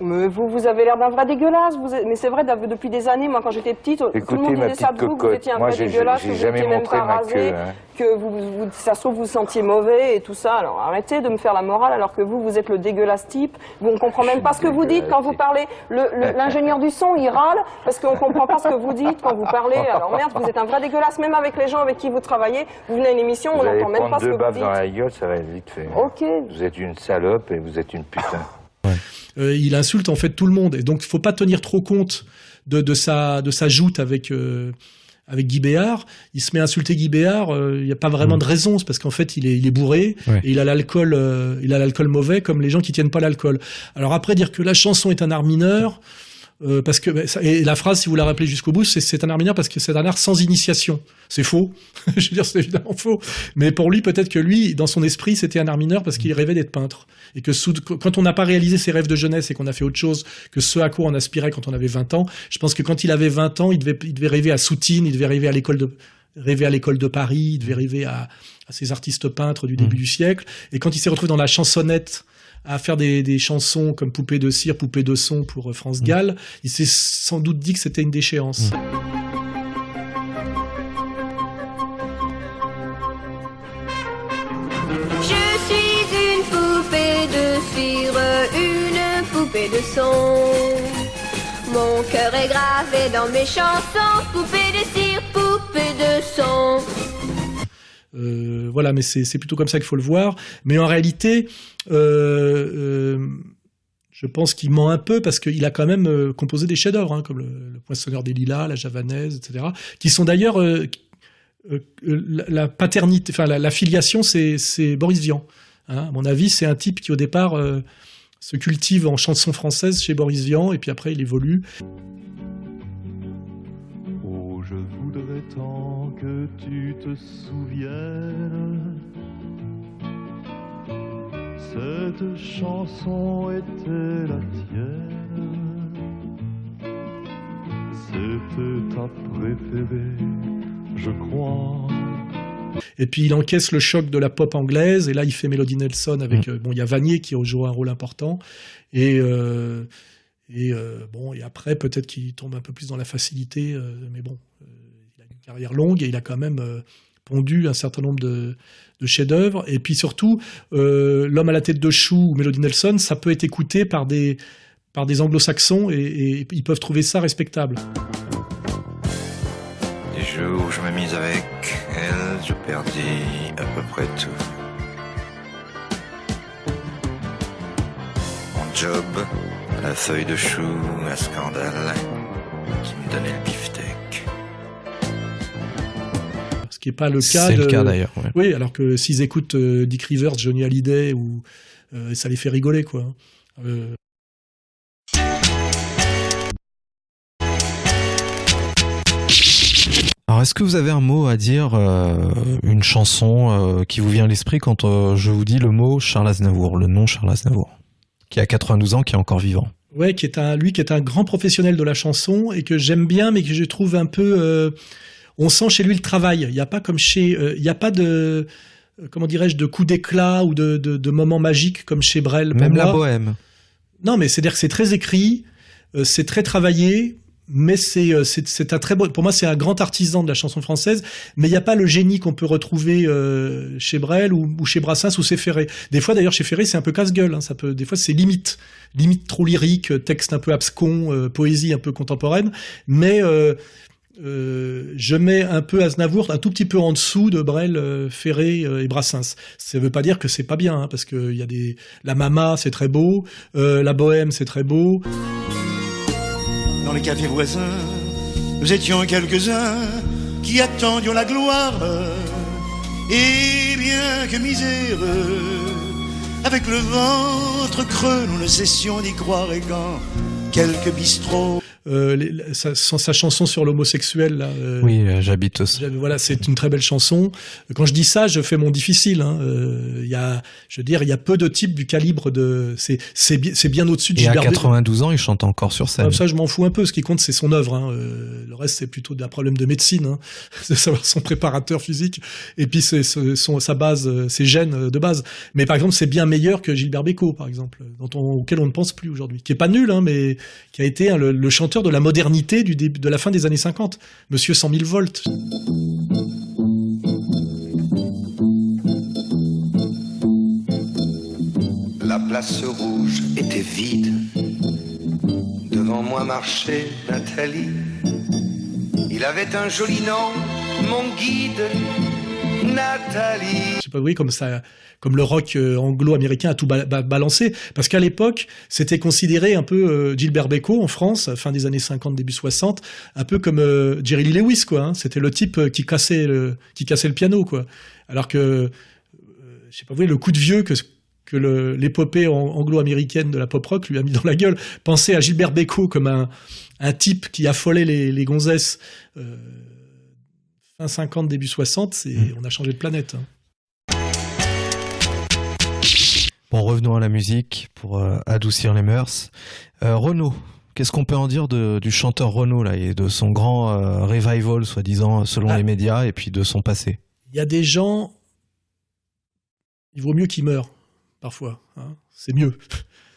Mais vous, vous avez l'air d'un vrai dégueulasse. Vous êtes- Mais c'est vrai, depuis des années, moi, quand j'étais petite, tout le monde disait ça de vous, que vous étiez un vrai dégueulasse, que vous jamais étiez même pas rasé, hein. que vous, vous, ça se trouve, vous vous sentiez mauvais et tout ça. Alors arrêtez de me faire la morale alors que vous, vous êtes le dégueulasse type. Vous, on comprend même pas ce que vous dites quand vous parlez. Le- le- L'ingénieur du son, il râle parce qu'on comprend pas ce que vous dites quand vous parlez. Alors merde, vous êtes un vrai dégueulasse, même avec les gens avec qui vous travaillez. Vous venez à une émission, Vous on allez n'entend même pas ce que deux vous baffes dites. dans la gueule, ça va être vite fait. Ok. Vous êtes une salope et vous êtes une putain. Euh, il insulte en fait tout le monde. Et donc, il faut pas tenir trop compte de, de sa de sa joute avec euh, avec Guy Béard, il se met à insulter Guy Béard, euh, il n'y a pas vraiment de raison, c'est parce qu'en fait il est, il est bourré Ouais. et il a l'alcool, il a l'alcool mauvais comme les gens qui tiennent pas l'alcool. Alors après dire que la chanson est un art mineur, euh, parce que et la phrase, si vous la rappelez jusqu'au bout, c'est c'est un art mineur parce que c'est un art sans initiation. C'est faux. *laughs* Je veux dire, c'est évidemment faux. Mais pour lui, peut-être que lui, dans son esprit, c'était un art mineur parce qu'il rêvait d'être peintre et que sous- quand on n'a pas réalisé ses rêves de jeunesse et qu'on a fait autre chose que ce à quoi on aspirait quand on avait 20 ans, je pense que quand il avait 20 ans, il devait, il devait rêver à Soutine, il devait rêver à l'école de rêver à l'école de Paris, il devait rêver à, à ces artistes peintres du début du siècle. Et quand il s'est retrouvé dans la chansonnette à faire des, des chansons comme Poupée de cire, Poupée de son pour euh, France Gall, il s'est sans doute dit que c'était une déchéance. Je suis une poupée de cire, une poupée de son. Mon cœur est gravé dans mes chansons, poupée de cire, poupée de son. Euh, voilà, mais c'est c'est plutôt comme ça qu'il faut le voir. Mais en réalité, je pense qu'il ment un peu parce qu'il a quand même euh, composé des chefs-d'œuvre, hein, comme le, le Poinçonneur des Lilas, La Javanaise, etc., qui sont d'ailleurs euh, euh, euh, la, paternité, enfin la, filiation, c'est Boris Vian. Hein. À mon avis, c'est un type qui au départ euh, se cultive en chanson française chez Boris Vian et puis après il évolue. Oh, je voudrais tant que tu te souviennes. Cette chanson était la tienne. C'était ta préférée, je crois. Et puis il encaisse le choc de la pop anglaise, et là il fait Melody Nelson avec euh, bon il y a Vanier qui joue un rôle important, et euh, et euh, bon et après peut-être qu'il tombe un peu plus dans la facilité, euh, mais bon il a une carrière longue et il a quand même pondu un certain nombre de, de chefs-d'œuvre, et puis surtout euh, l'homme à la tête de chou ou Melody Nelson, ça peut être écouté par des par des anglo-saxons et, et ils peuvent trouver ça respectable. Les jours où je me mis avec elle, je perdis à peu près tout. Mon job, la feuille de chou, un scandale qui me donnait le beefsteak. Ce qui n'est pas le cas. C'est le cas, d'ailleurs, ouais. Oui, alors que s'ils écoutent euh, Dick Rivers, Johnny Hallyday, ou euh, ça les fait rigoler, quoi. Euh, Alors, est-ce que vous avez un mot à dire, euh, une chanson euh, qui vous vient à l'esprit quand euh, je vous dis le mot Charles Aznavour, le nom Charles Aznavour, qui a 92 ans, qui est encore vivant? Ouais, qui est un, lui qui est un grand professionnel de la chanson et que j'aime bien, mais que je trouve un peu. On sent chez lui le travail. Il n'y a pas comme chez. euh, Il n'y a pas de. euh, Comment dirais-je, de coup d'éclat ou de, de, de moments magiques comme chez Brel. Même la bohème. Non, mais c'est-à-dire que c'est très écrit, euh, c'est très travaillé, mais c'est c'est un très beau. Pour moi, c'est un grand artisan de la chanson française, mais il n'y a pas le génie qu'on peut retrouver euh, chez Brel ou, ou chez Brassens ou chez Ferré. Des fois, d'ailleurs, chez Ferré, c'est un peu casse-gueule. Hein, ça peut, des fois, c'est limite, limite trop lyrique, texte un peu abscon, euh, poésie un peu contemporaine, mais euh, euh, je mets un peu Aznavour un tout petit peu en dessous de Brel, euh, Ferré euh, et Brassens. Ça veut pas dire que c'est pas bien, hein, parce que y a des la Mama, c'est très beau, la Bohème, c'est très beau. Dans les cafés voisins, nous étions quelques-uns qui attendions la gloire. Et bien que miséreux, avec le ventre creux, nous ne cessions d'y croire. Et quand quelques bistrots Euh, les- sa, sa chanson sur l'homosexuel, là. euh, Oui, euh, j'habite aussi. Voilà, c'est une très belle chanson. Quand je dis ça, je fais mon difficile. hein. Euh, Il y a, je veux dire, il y a peu de types du calibre de. C'est, c'est, bi- c'est bien au-dessus de Et à Gilbert. Bécaud. 92 ans, il chante encore sur scène. Ah, ça, je m'en fous un peu. Ce qui compte, c'est son œuvre. hein. Euh, le reste, c'est plutôt un problème de médecine. Hein. *laughs* C'est savoir son préparateur physique et puis c'est sa base, euh, ses gènes de base. Mais par exemple, c'est bien meilleur que Gilbert Bécaud, par exemple, dont on- auquel on ne pense plus aujourd'hui, qui est pas nul, hein, mais qui a été le, le chanteur de la modernité du début, de la fin des années 50. Monsieur 100 000 volts. La place rouge était vide. Devant moi marchait Nathalie. Il avait un joli nom, mon guide, Nathalie. Je sais pas, voyez, comme ça, comme le rock euh, anglo-américain a tout ba- ba- balancé. Parce qu'à l'époque, c'était considéré un peu euh, Gilbert Bécaud en France, fin des années 50, début 60, un peu comme euh, Jerry Lee Lewis, quoi. hein. C'était le type qui cassait le, qui cassait le piano, quoi. Alors que, je sais pas, vous voyez, le coup de vieux que que l'épopée an- anglo-américaine de la pop rock lui a mis dans la gueule. Pensez à Gilbert Bécaud comme un, un type qui affolait les, les gonzesses euh, fin 50, début 60, c'est, on a changé de planète. hein. Bon, revenons à la musique pour euh, adoucir les mœurs. Euh, Renaud, qu'est-ce qu'on peut en dire de- du chanteur Renaud là et de son grand euh, revival, soi-disant, selon Ah. les médias, et puis de son passé? Il y a des gens, il vaut mieux qu'ils meurent, parfois. hein. C'est mieux.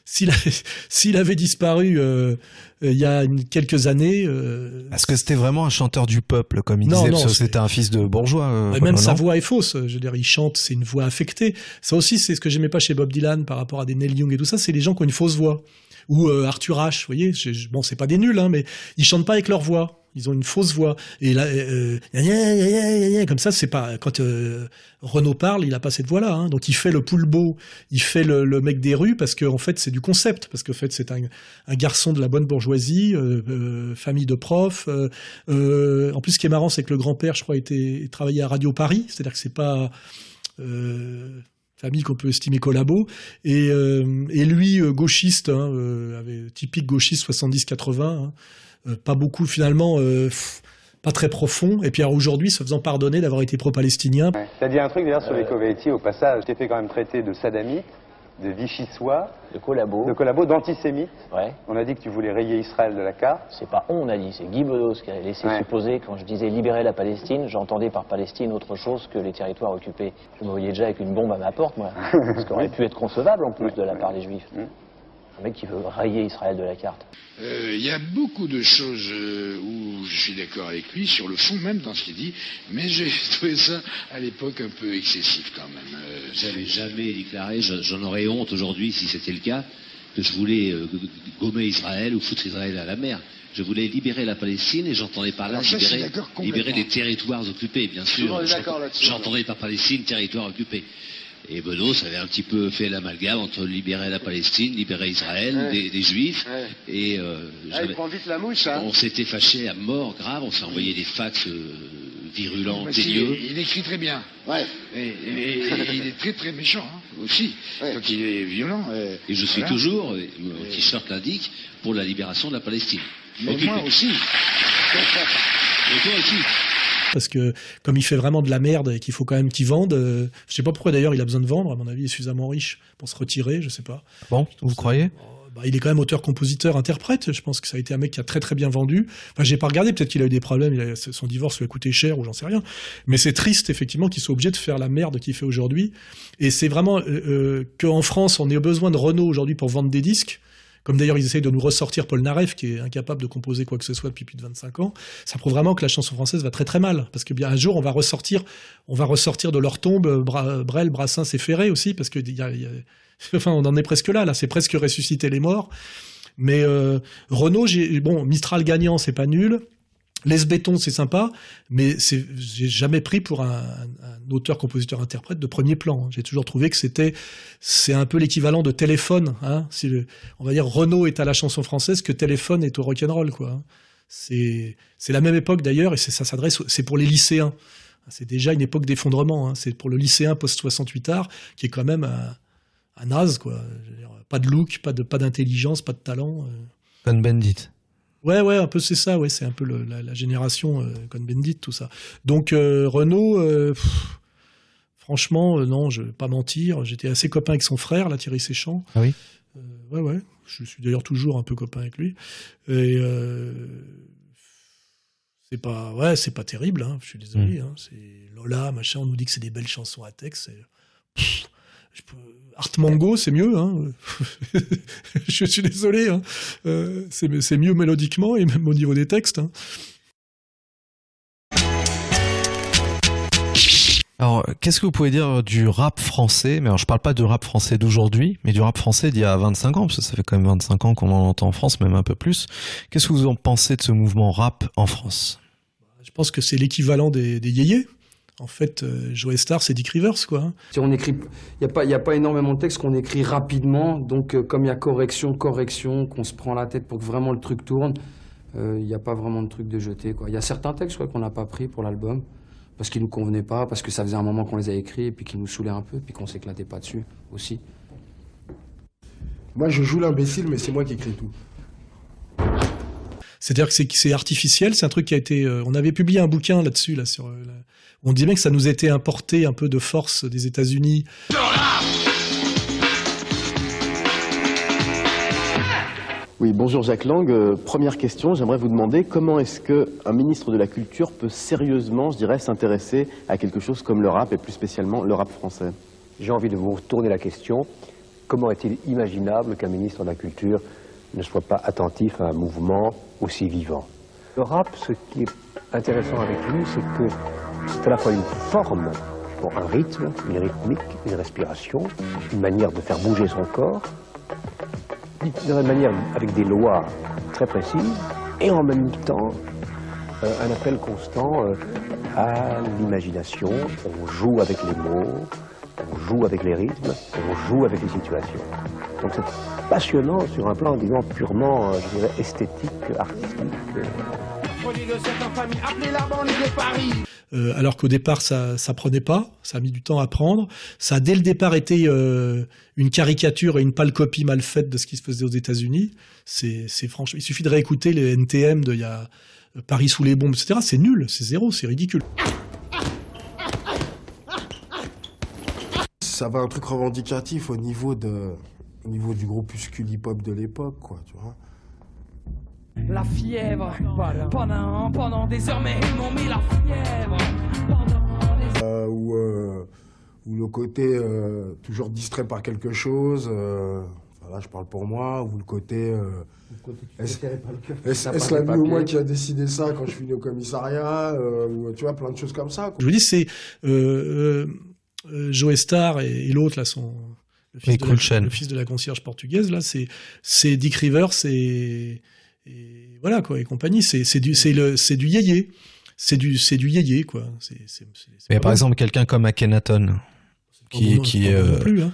S'il avait, *laughs* s'il avait disparu euh, euh, il y a quelques années, euh, Est-ce que c'était vraiment un chanteur du peuple, comme il Non, disait, non, parce que c'est- c'était un fils de bourgeois euh, même sa voix est fausse. Je veux dire, il chante, c'est une voix affectée. Ça aussi, c'est ce que j'aimais pas chez Bob Dylan par rapport à des Neil Young et tout ça. C'est les gens qui ont une fausse voix. Ou euh, Arthur H. Vous voyez, bon, c'est pas des nuls, hein, mais ils chantent pas avec leur voix. Ils ont une fausse voix. Et là, euh, gna, comme ça, c'est pas quand euh, Renaud parle, il a pas cette voix-là. hein. Donc il fait le poulbeau, il fait le, le mec des rues parce que en fait c'est du concept, parce qu'en fait c'est un, un garçon de la bonne bourgeoisie, euh, euh, famille de profs. euh, euh, en plus, ce qui est marrant, c'est que le grand-père, je crois, était travaillait à Radio Paris, c'est-à-dire que c'est pas euh, famille qu'on peut estimer collabo. Et, euh, et lui, euh, gauchiste, hein, euh, typique gauchiste 70-80, hein, euh, pas beaucoup finalement, euh, pff, pas très profond. Et puis alors, aujourd'hui, se faisant pardonner d'avoir été pro-palestinien. T'as dit un truc d'ailleurs sur les Koweïti au passage. T'es fait quand même traiter de sadamite, de vichysois, de collabo, de collabo, d'antisémite. Ouais. On a dit que tu voulais rayer Israël de la carte. C'est pas on a dit, c'est Guy Bedos qui a laissé Ouais. supposer quand je disais libérer la Palestine, j'entendais par Palestine autre chose que les territoires occupés. Je me voyais déjà avec une bombe à ma porte, moi. *laughs* Ce qui aurait pu être concevable en plus de la part des Juifs. Un mec qui veut rayer Israël de la carte. Euh, Il y a beaucoup de choses euh, où je suis d'accord avec lui, sur le fond même dans ce qu'il dit, mais j'ai *laughs* trouvé ça à l'époque un peu excessif quand même. Euh, J'avais jamais déclaré, je- j'en aurais honte aujourd'hui si c'était le cas, que je voulais euh, gommer Israël ou foutre Israël à la mer. Je voulais libérer la Palestine et j'entendais par là ça, libérer, libérer les territoires occupés, bien sûr. J'entendais par Palestine territoire occupé. Et Bedos avait un petit peu fait l'amalgame entre libérer la Palestine, libérer Israël, Ouais. des, des Juifs. Ouais. Et euh, Ah, il prend vite la mouche, hein on s'était fâché à mort grave, on s'est envoyé des fax euh, virulents, Mais si, dégueux. il écrit très bien. Ouais. Et, et- et- et il est très très méchant hein, aussi. Donc il est violent. euh, Et je suis voilà. toujours, et mon t-shirt l'indique, pour la libération de la Palestine. Mais moi aussi. Et toi aussi. Parce que comme il fait vraiment de la merde et qu'il faut quand même qu'il vende, euh, je sais pas pourquoi d'ailleurs il a besoin de vendre. À mon avis, il est suffisamment riche pour se retirer, je sais pas. Bon, vous croyez? Bah, il est quand même auteur, compositeur, interprète. Je pense que ça a été un mec qui a très très bien vendu. Enfin, j'ai pas regardé. Peut-être qu'il a eu des problèmes. il a- son divorce lui a coûté cher ou j'en sais rien. Mais c'est triste effectivement qu'il soit obligé de faire la merde qu'il fait aujourd'hui. Et c'est vraiment euh, euh, qu'en France, on ait besoin de Renault aujourd'hui pour vendre des disques. Comme d'ailleurs ils essayent de nous ressortir Paul Naref, qui est incapable de composer quoi que ce soit depuis plus de 25 ans. Ça prouve vraiment que la chanson française va très très mal. Parce que bien un jour, on va ressortir, on va ressortir de leur tombe euh, Bra- Brel, Brassens et Ferré aussi, parce que y a- y a- *laughs* enfin, on en est presque là. Là, c'est presque ressusciter les morts. Mais euh, Renault, bon Mistral gagnant, c'est pas nul. Les béton, c'est sympa, mais j'ai jamais pris pour un, un auteur, compositeur, interprète de premier plan. J'ai toujours trouvé que c'était c'est un peu l'équivalent de téléphone. Hein, le- on va dire Renault est à la chanson française que téléphone est au rock'n'roll quoi. hein. C'est la même époque d'ailleurs et ça s'adresse c'est pour les lycéens. C'est déjà une époque d'effondrement. Hein. C'est pour le lycéen post 68 art qui est quand même un, un naze quoi. Pas de look, pas de pas d'intelligence, pas de talent. euh. Con Bendit. Ouais, ouais, un peu c'est ça, ouais, c'est un peu le- la, la génération euh, Cohn-Bendit, tout ça. Donc euh, Renault, euh, pff, franchement, euh, non, je vais pas mentir, j'étais assez copain avec son frère, là, Thierry Séchant. Ah oui Euh, ouais, ouais, je suis d'ailleurs toujours un peu copain avec lui. Et euh, c'est pas, ouais, c'est pas terrible, hein, je suis désolé. hein, c'est Lola, machin, on nous dit que c'est des belles chansons à texte. Pff, je peux- Art Mango, c'est mieux. Hein. *laughs* je suis désolé. Hein. Euh, c'est mieux mélodiquement et même au niveau des textes. hein. Alors, qu'est-ce que vous pouvez dire du rap français? Mais alors, je parle pas du rap français d'aujourd'hui, mais du rap français d'il y a 25 ans, parce que ça fait quand même 25 ans qu'on en entend en France, même un peu plus. Qu'est-ce que vous en pensez de ce mouvement rap en France? Je pense que c'est l'équivalent des, des yéyés. En fait, euh, Joe Star, c'est Dick Rivers, quoi. Si on écrit, il n'y a, pas- y a pas énormément de texte qu'on écrit rapidement, donc euh, comme il y a correction, correction, qu'on se prend la tête pour que vraiment le truc tourne, euh, il n'y a pas vraiment de truc de jeter. Il y a certains textes quoi, qu'on n'a pas pris pour l'album, parce qu'ils nous convenaient pas, parce que ça faisait un moment qu'on les a écrits, et puis qu'ils nous saoulaient un peu, puis qu'on s'éclatait pas dessus aussi. Moi, je joue l'imbécile, mais c'est moi qui écris tout. C'est-à-dire que c'est que c'est artificiel, c'est un truc qui a été. euh, on avait publié un bouquin là-dessus, là, sur. euh, on disait bien que ça nous était importé un peu de force des États-Unis. Oui, bonjour Jacques Lang. Euh, première question, j'aimerais vous demander comment est-ce qu'un ministre de la Culture peut sérieusement, je dirais, s'intéresser à quelque chose comme le rap, et plus spécialement le rap français? J'ai envie de vous retourner la question. Comment est-il imaginable qu'un ministre de la Culture ne soit pas attentif à un mouvement aussi vivant? Le rap, ce qui est intéressant avec lui, c'est que c'est à la fois une forme, un rythme, une rythmique, une respiration, une manière de faire bouger son corps, d'une manière avec des lois très précises, et en même temps euh, un appel constant euh, à l'imagination. On joue avec les mots, on joue avec les rythmes, on joue avec les situations. Donc c'est passionnant sur un plan, disons, purement, euh, je dirais, esthétique, artistique. Euh, alors qu'au départ ça ça prenait pas, ça a mis du temps à prendre. Ça a dès le départ été euh, une caricature et une pâle copie mal faite de ce qui se faisait aux États-Unis. C'est c'est franchement, il suffit de réécouter les NTM de il y a euh, Paris sous les bombes, etc. C'est nul, c'est zéro, c'est ridicule. Ça va un truc revendicatif au niveau, de, au niveau du groupuscule hip-hop de l'époque, quoi, tu vois. La fièvre, pendant, pendant des heures, mais ils m'ont mis la fièvre. Euh, ou, euh, ou le côté euh, toujours distrait par quelque chose, euh, enfin, là je parle pour moi, ou le côté... euh, est-ce l'ami ou moi qui a décidé ça quand je suis venu au commissariat, euh, ou tu vois, plein de choses comme ça. quoi. Je vous dis, c'est euh, euh, euh, Joe Star et, et l'autre là sont le fils, de la, le fils de la concierge portugaise là, c'est c'est Dick Rivers et, et voilà quoi et compagnie. C'est c'est du c'est le c'est du yéyé. C'est du c'est du yéyé quoi. C'est c'est c'est- c'est Mais par bon. exemple, quelqu'un comme Akhenaton, qui, bon, qui bon euh, non plus, hein.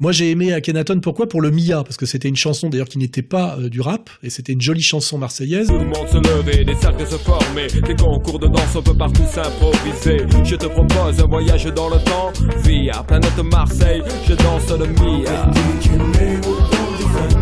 Moi, j'ai aimé Akhenaton. Pourquoi? Pour le Mia, parce que c'était une chanson d'ailleurs qui n'était pas euh, du rap, et c'était une jolie chanson marseillaise. Tout le monde se lever, des cercles se former, des concours de danse, on peut partout s'improviser. Je te propose un voyage dans le temps, via planète Marseille, je danse le Mia.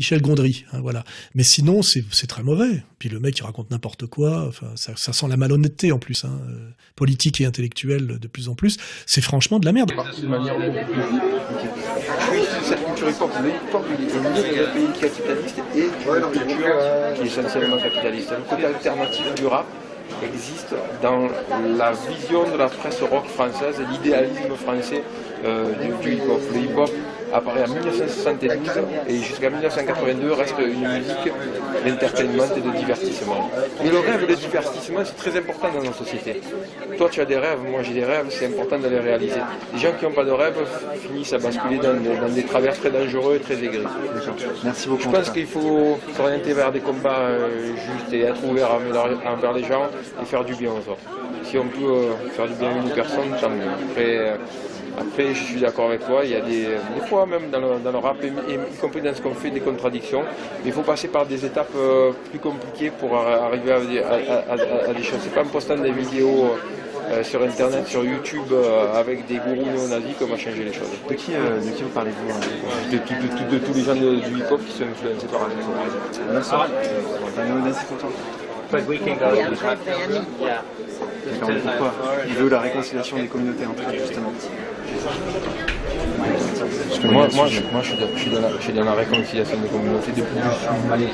Michel Gondry. hein, voilà. Mais sinon, c'est très mauvais. Puis le mec, il raconte n'importe quoi. Enfin, ça, ça sent la malhonnêteté en plus, hein, euh, politique et intellectuelle de plus en plus. C'est franchement de la merde. de manière beaucoup plus Oui, cette culture hip-hop, le hip-hop, il est né dans un pays capitaliste et une culture qui est essentiellement capitaliste. Le côté alternatif du rap existe dans la vision de la presse rock française et l'idéalisme français euh, du, du hip-hop. Le hip-hop apparaît en 1972 et jusqu'à 1982 reste une musique d'entertainment et de divertissement. Mais le rêve le divertissement, c'est très important dans nos sociétés. Toi, tu as des rêves, moi j'ai des rêves, c'est important de les réaliser. Les gens qui n'ont pas de rêve finissent à basculer dans, des- dans des travers très dangereux et très aigris. Merci beaucoup. Je pense qu'il faut s'orienter vers des combats euh, justes et être ouvert envers envers les gens et faire du bien aux autres. Si on peut euh, faire du bien à une personne, tant mieux. Après, euh, après, je suis d'accord avec toi, il y a des, des fois même dans le, dans le rap, et, et y compris dans ce qu'on fait, des contradictions. Mais il faut passer par des étapes euh, plus compliquées pour ar- arriver à, des- à- à- à- à des choses. C'est pas en postant des vidéos euh, sur Internet, sur YouTube, euh, avec des gourous néo-nazis qu'on va changer les choses. De qui, euh, de qui vous parlez-vous de, tout- de tous les gens de- du hip-hop qui sont influencés par la Mais pourquoi Il veut la réconciliation des communautés entre elles, justement. Parce que moi, moi, je, moi je, suis dans- je suis dans la, je suis dans la réconciliation des communautés depuis que je suis né.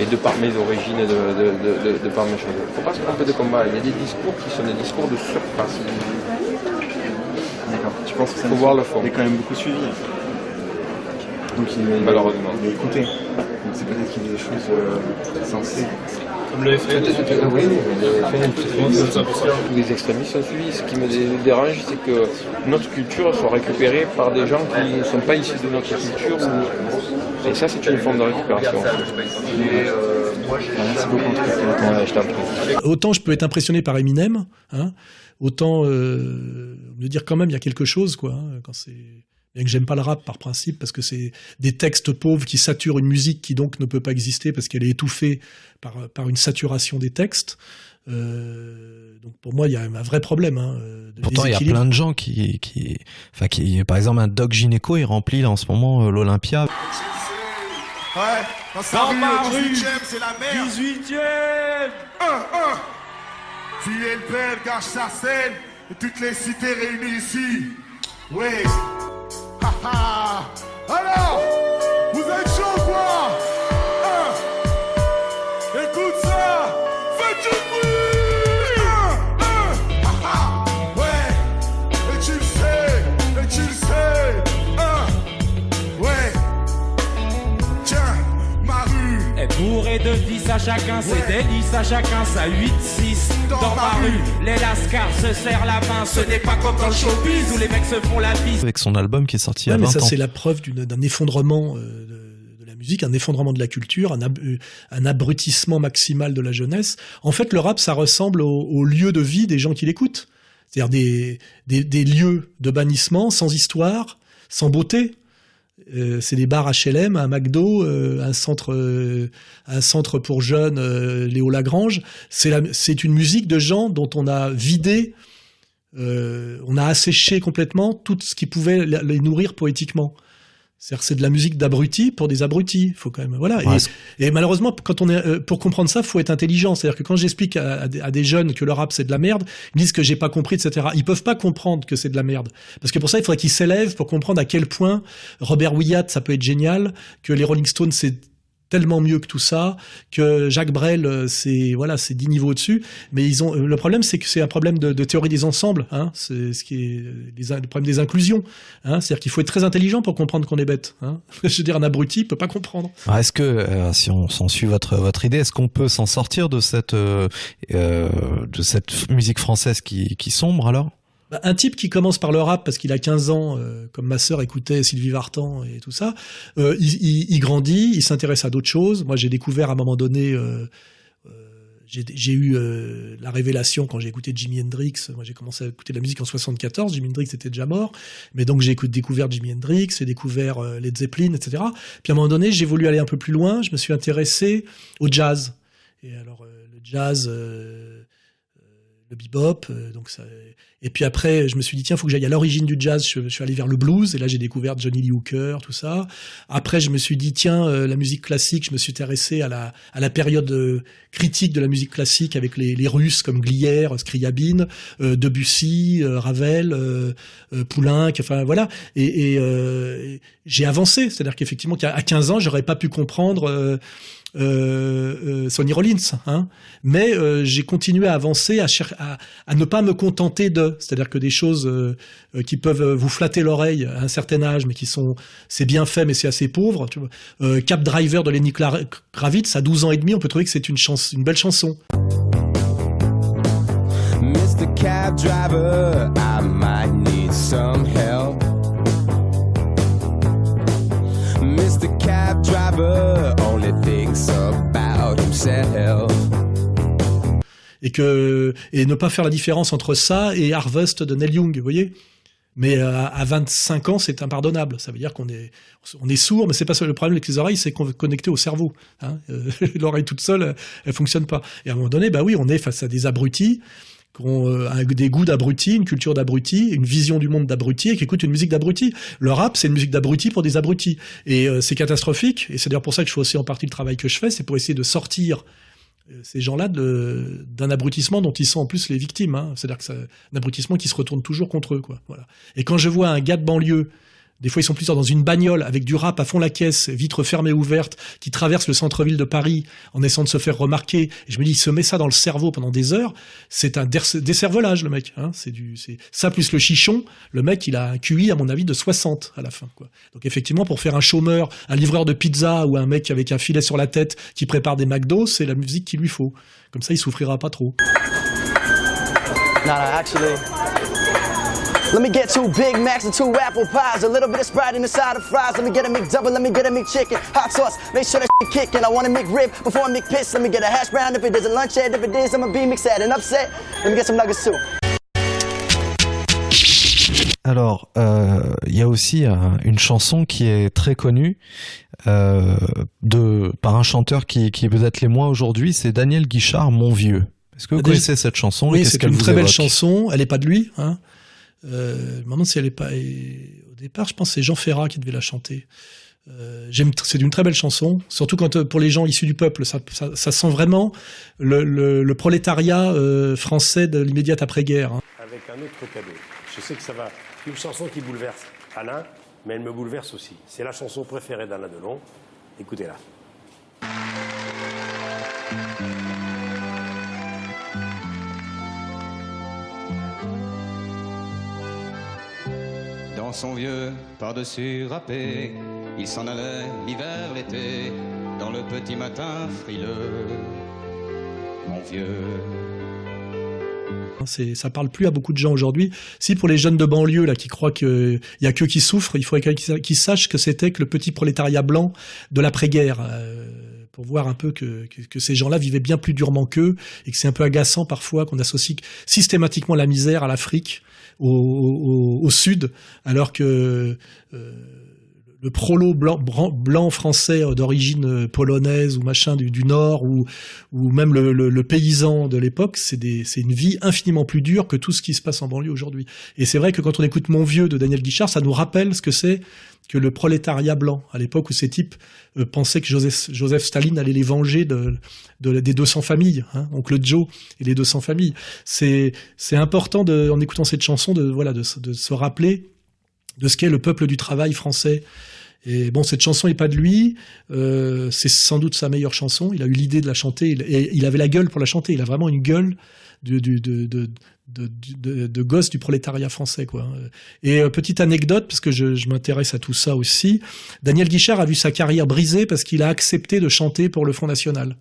Et de par mes origines et de, de, de, de- de par mes choses. Il ne faut pas se tromper de combat. Il y a des discours qui sont des discours de surface. D'accord. Tu penses que ça Faut voir le fond. est quand même beaucoup suivi. Donc il est, Malheureusement. il est écouté. Donc c'est peut-être qu'il y a des choses euh, sensées. Comme le FN. Oui, le FN, tous les extrémistes sont suivis. Ce qui me dérange, c'est que notre culture soit récupérée par des gens qui ne sont pas issus de notre culture. ou- Et ça, c'est une forme de récupération. Autant je peux être impressionné par Eminem, hein, autant euh, me dire quand même il y a quelque chose quoi. hein, quand c'est bien que j'aime pas le rap par principe parce que c'est des textes pauvres qui saturent une musique qui donc ne peut pas exister parce qu'elle est étouffée par par une saturation des textes. Euh, donc pour moi il y a un vrai problème. Hein, de Pourtant, il y a plein de gens qui, qui, enfin, qui, par exemple, un Doc Gynéco, il remplit là, en ce moment euh, l'Olympia. Ouais, dans sa Dans rue, ma rue, 18ème, c'est la merde. 18ème Un, un. Fille le belle, gage sa scène, et toutes les cités réunies ici. Ouais. Ha. Alors, vous êtes chaud quoi Un. Écoute ça, faites du bruit. Un. Ha ha. Ouais. Et tu le sais, et tu le sais. Un. Ouais. Tiens, ma rue. est bourré de à chacun, c'est délices à chacun, ça 8-6 dans, ma rue. Les lascars se serrent la main, ce n'est pas comme dans le showbiz où les mecs se font la bise. Avec son album qui est sorti il y a Ouais, mais 20 ça ans. c'est la preuve d'un effondrement euh, de, de la musique, un effondrement de la culture, un, ab- euh, un abrutissement maximal de la jeunesse. En fait, le rap, ça ressemble au, au lieu de vie des gens qui l'écoutent. C'est-à-dire des, des, des lieux de bannissement sans histoire, sans beauté. Euh, c'est des bars HLM, un McDo, euh, un centre, euh, un centre pour jeunes, euh, Léo Lagrange. C'est une musique de gens dont on a vidé, on a asséché complètement tout ce qui pouvait les nourrir poétiquement. C'est-à-dire que c'est de la musique d'abrutis pour des abrutis. Faut quand même voilà. Ouais, et, et malheureusement, quand on est euh, pour comprendre ça, faut être intelligent. C'est-à-dire que quand j'explique à, à des jeunes que le rap c'est de la merde, ils disent que j'ai pas compris, etc. Ils peuvent pas comprendre que c'est de la merde. Parce que pour ça, il faudrait qu'ils s'élèvent pour comprendre à quel point Robert Wyatt ça peut être génial, que les Rolling Stones c'est tellement mieux que tout ça, que Jacques Brel, euh, c'est voilà, c'est dix niveaux au-dessus. Mais ils ont le problème, c'est que c'est un problème de, de théorie des ensembles. Hein, c'est ce qui est le problème des inclusions. Hein, c'est-à-dire qu'il faut être très intelligent pour comprendre qu'on est bête. Hein. *laughs* Je veux dire, un abruti peut pas comprendre. Alors, Est-ce que, euh, si on s'en suit votre votre idée, est-ce qu'on peut s'en sortir de cette euh, euh, de cette musique française qui qui sombre alors? Bah, un type qui commence par le rap parce qu'il a 15 ans, euh, comme ma sœur écoutait Sylvie Vartan et tout ça, euh, il, grandit, il s'intéresse à d'autres choses. Moi, j'ai découvert à un moment donné, euh, j'ai eu la révélation quand j'ai écouté Jimi Hendrix. Moi, j'ai commencé à écouter de la musique en 74. Jimi Hendrix était déjà mort, mais donc j'ai découvert Jimi Hendrix, j'ai découvert Led Zeppelin, etc. Puis à un moment donné, j'ai voulu aller un peu plus loin. Je me suis intéressé au jazz. Et alors, le jazz. Le bebop, euh, donc ça. Et puis après, je me suis dit tiens, faut que j'aille à l'origine du jazz. Je, suis allé vers le blues et là j'ai découvert Johnny Lee Hooker, tout ça. Après, je me suis dit tiens, euh, la musique classique. Je me suis intéressé à la à la période euh, critique de la musique classique avec les, les Russes comme Glier, Scriabine, euh, Debussy, euh, Ravel, euh, Poulenc. Enfin voilà. Et, et, j'ai avancé, c'est-à-dire qu'effectivement qu'à à 15 ans, j'aurais pas pu comprendre. Euh, euh, Sonny Rollins, hein. mais euh, j'ai continué à avancer, à, ne pas me contenter de, c'est-à-dire que des choses qui peuvent vous flatter l'oreille à un certain âge, mais qui sont, c'est bien fait, mais c'est assez pauvre. Cap Driver de Lenny Kravitz, à 12 ans et demi, on peut trouver que c'est une, une belle chanson. Mr. Cab Driver, I might need some help. Mr. Cab Driver et que et ne pas faire la différence entre ça et Harvest de Neil Young, vous voyez? Mais euh, à 25 ans, c'est impardonnable. Ça veut dire qu'on est on est sourd, mais c'est pas ça le problème avec les oreilles, c'est qu'on est connecté au cerveau. Hein. *laughs* L'oreille toute seule, elle, elle fonctionne pas. Et à un moment donné, bah oui, on est face à des abrutis qui ont euh, des goûts d'abrutis, une culture d'abrutis, une vision du monde d'abrutis et qui écoutent une musique d'abrutis. Le rap, c'est une musique d'abrutis pour des abrutis. Et euh, c'est catastrophique. Et c'est d'ailleurs pour ça que je fais aussi en partie le travail que je fais, c'est pour essayer de sortir euh, ces gens-là d'un abrutissement dont ils sont en plus les victimes. hein. C'est-à-dire que c'est un abrutissement qui se retourne toujours contre eux. Quoi. Voilà. Et quand je vois un gars de banlieue Des fois, ils sont plusieurs dans une bagnole avec du rap à fond la caisse, vitre fermée ouverte, qui traverse le centre-ville de Paris en essayant de se faire remarquer. Et je me dis, il se met ça dans le cerveau pendant des heures. C'est un dé- décervelage, le mec. Hein. C'est du, c'est ça plus le chichon. Le mec, il a un QI, à mon avis, de 60 à la fin. Quoi. Donc effectivement, pour faire un chômeur, un livreur de pizza ou un mec avec un filet sur la tête qui prépare des McDo, c'est la musique qu'il lui faut. Comme ça, il souffrira pas trop. Actually. Let me get two Big Macs and two apple pies, a little bit of Sprite in the side of fries. Let me get a McDouble, let me get a McChicken, hot sauce, make sure that shit kicking. I want a McRib before I McPiss. Let me get a hash brown if it is a lunch head, if it is, I'ma be mixed and upset. Let me get some nuggets too. Alors, euh, il y a aussi euh, une chanson qui est très connue euh, de par un chanteur qui, qui est peut-être les moins aujourd'hui, c'est Daniel Guichard, Mon Vieux. Est-ce que vous Déjà- connaissez cette chanson et Oui, c'est qu'elle une très belle chanson. Elle est pas de lui. Hein? Euh, demande si elle est pas. Au départ, je pense que c'est Jean Ferrat qui devait la chanter. Euh, c'est une très belle chanson, surtout euh, pour les gens issus du peuple, ça, sent vraiment le, prolétariat euh, français de l'immédiate après-guerre. hein. avec un autre cadeau. Je sais que ça va. Une chanson qui bouleverse Alain, mais elle me bouleverse aussi. C'est la chanson préférée d'Alain Delon. Écoutez-la. Son vieux par-dessus râpé, il s'en allait l'hiver, l'été, dans le petit matin frileux. Mon vieux. Ça parle plus à beaucoup de gens aujourd'hui. Si pour les jeunes de banlieue là qui croient qu'il y a que qui souffrent, il faudrait qu'ils sachent que c'était que le petit prolétariat blanc de l'après-guerre. euh, pour voir un peu que, que, que ces gens-là vivaient bien plus durement qu'eux et que c'est un peu agaçant parfois qu'on associe systématiquement la misère à l'Afrique, au, au, Sud, alors que euh, le prolo blanc, blanc français euh, d'origine euh, polonaise ou machin du, du Nord ou, ou même le, le- le paysan de l'époque, c'est une vie infiniment plus dure que tout ce qui se passe en banlieue aujourd'hui. Et c'est vrai que quand on écoute Mon Vieux de Daniel Guichard, ça nous rappelle ce que c'est que le prolétariat blanc, à l'époque où ces types euh, pensaient que Joseph, Joseph Staline allait les venger de, de- des 200 familles, hein, Oncle Joe et les 200 familles. C'est important, de, en écoutant cette chanson, de, voilà, de, de se rappeler de ce qu'est le peuple du travail français. Et bon, cette chanson n'est pas de lui, euh, c'est sans doute sa meilleure chanson. Il a eu l'idée de la chanter il- et il avait la gueule pour la chanter. Il a vraiment une gueule de, gosse du prolétariat français. Quoi. Et euh, petite anecdote, parce que je m'intéresse à tout ça aussi, Daniel Guichard a vu sa carrière brisée parce qu'il a accepté de chanter pour le Front National.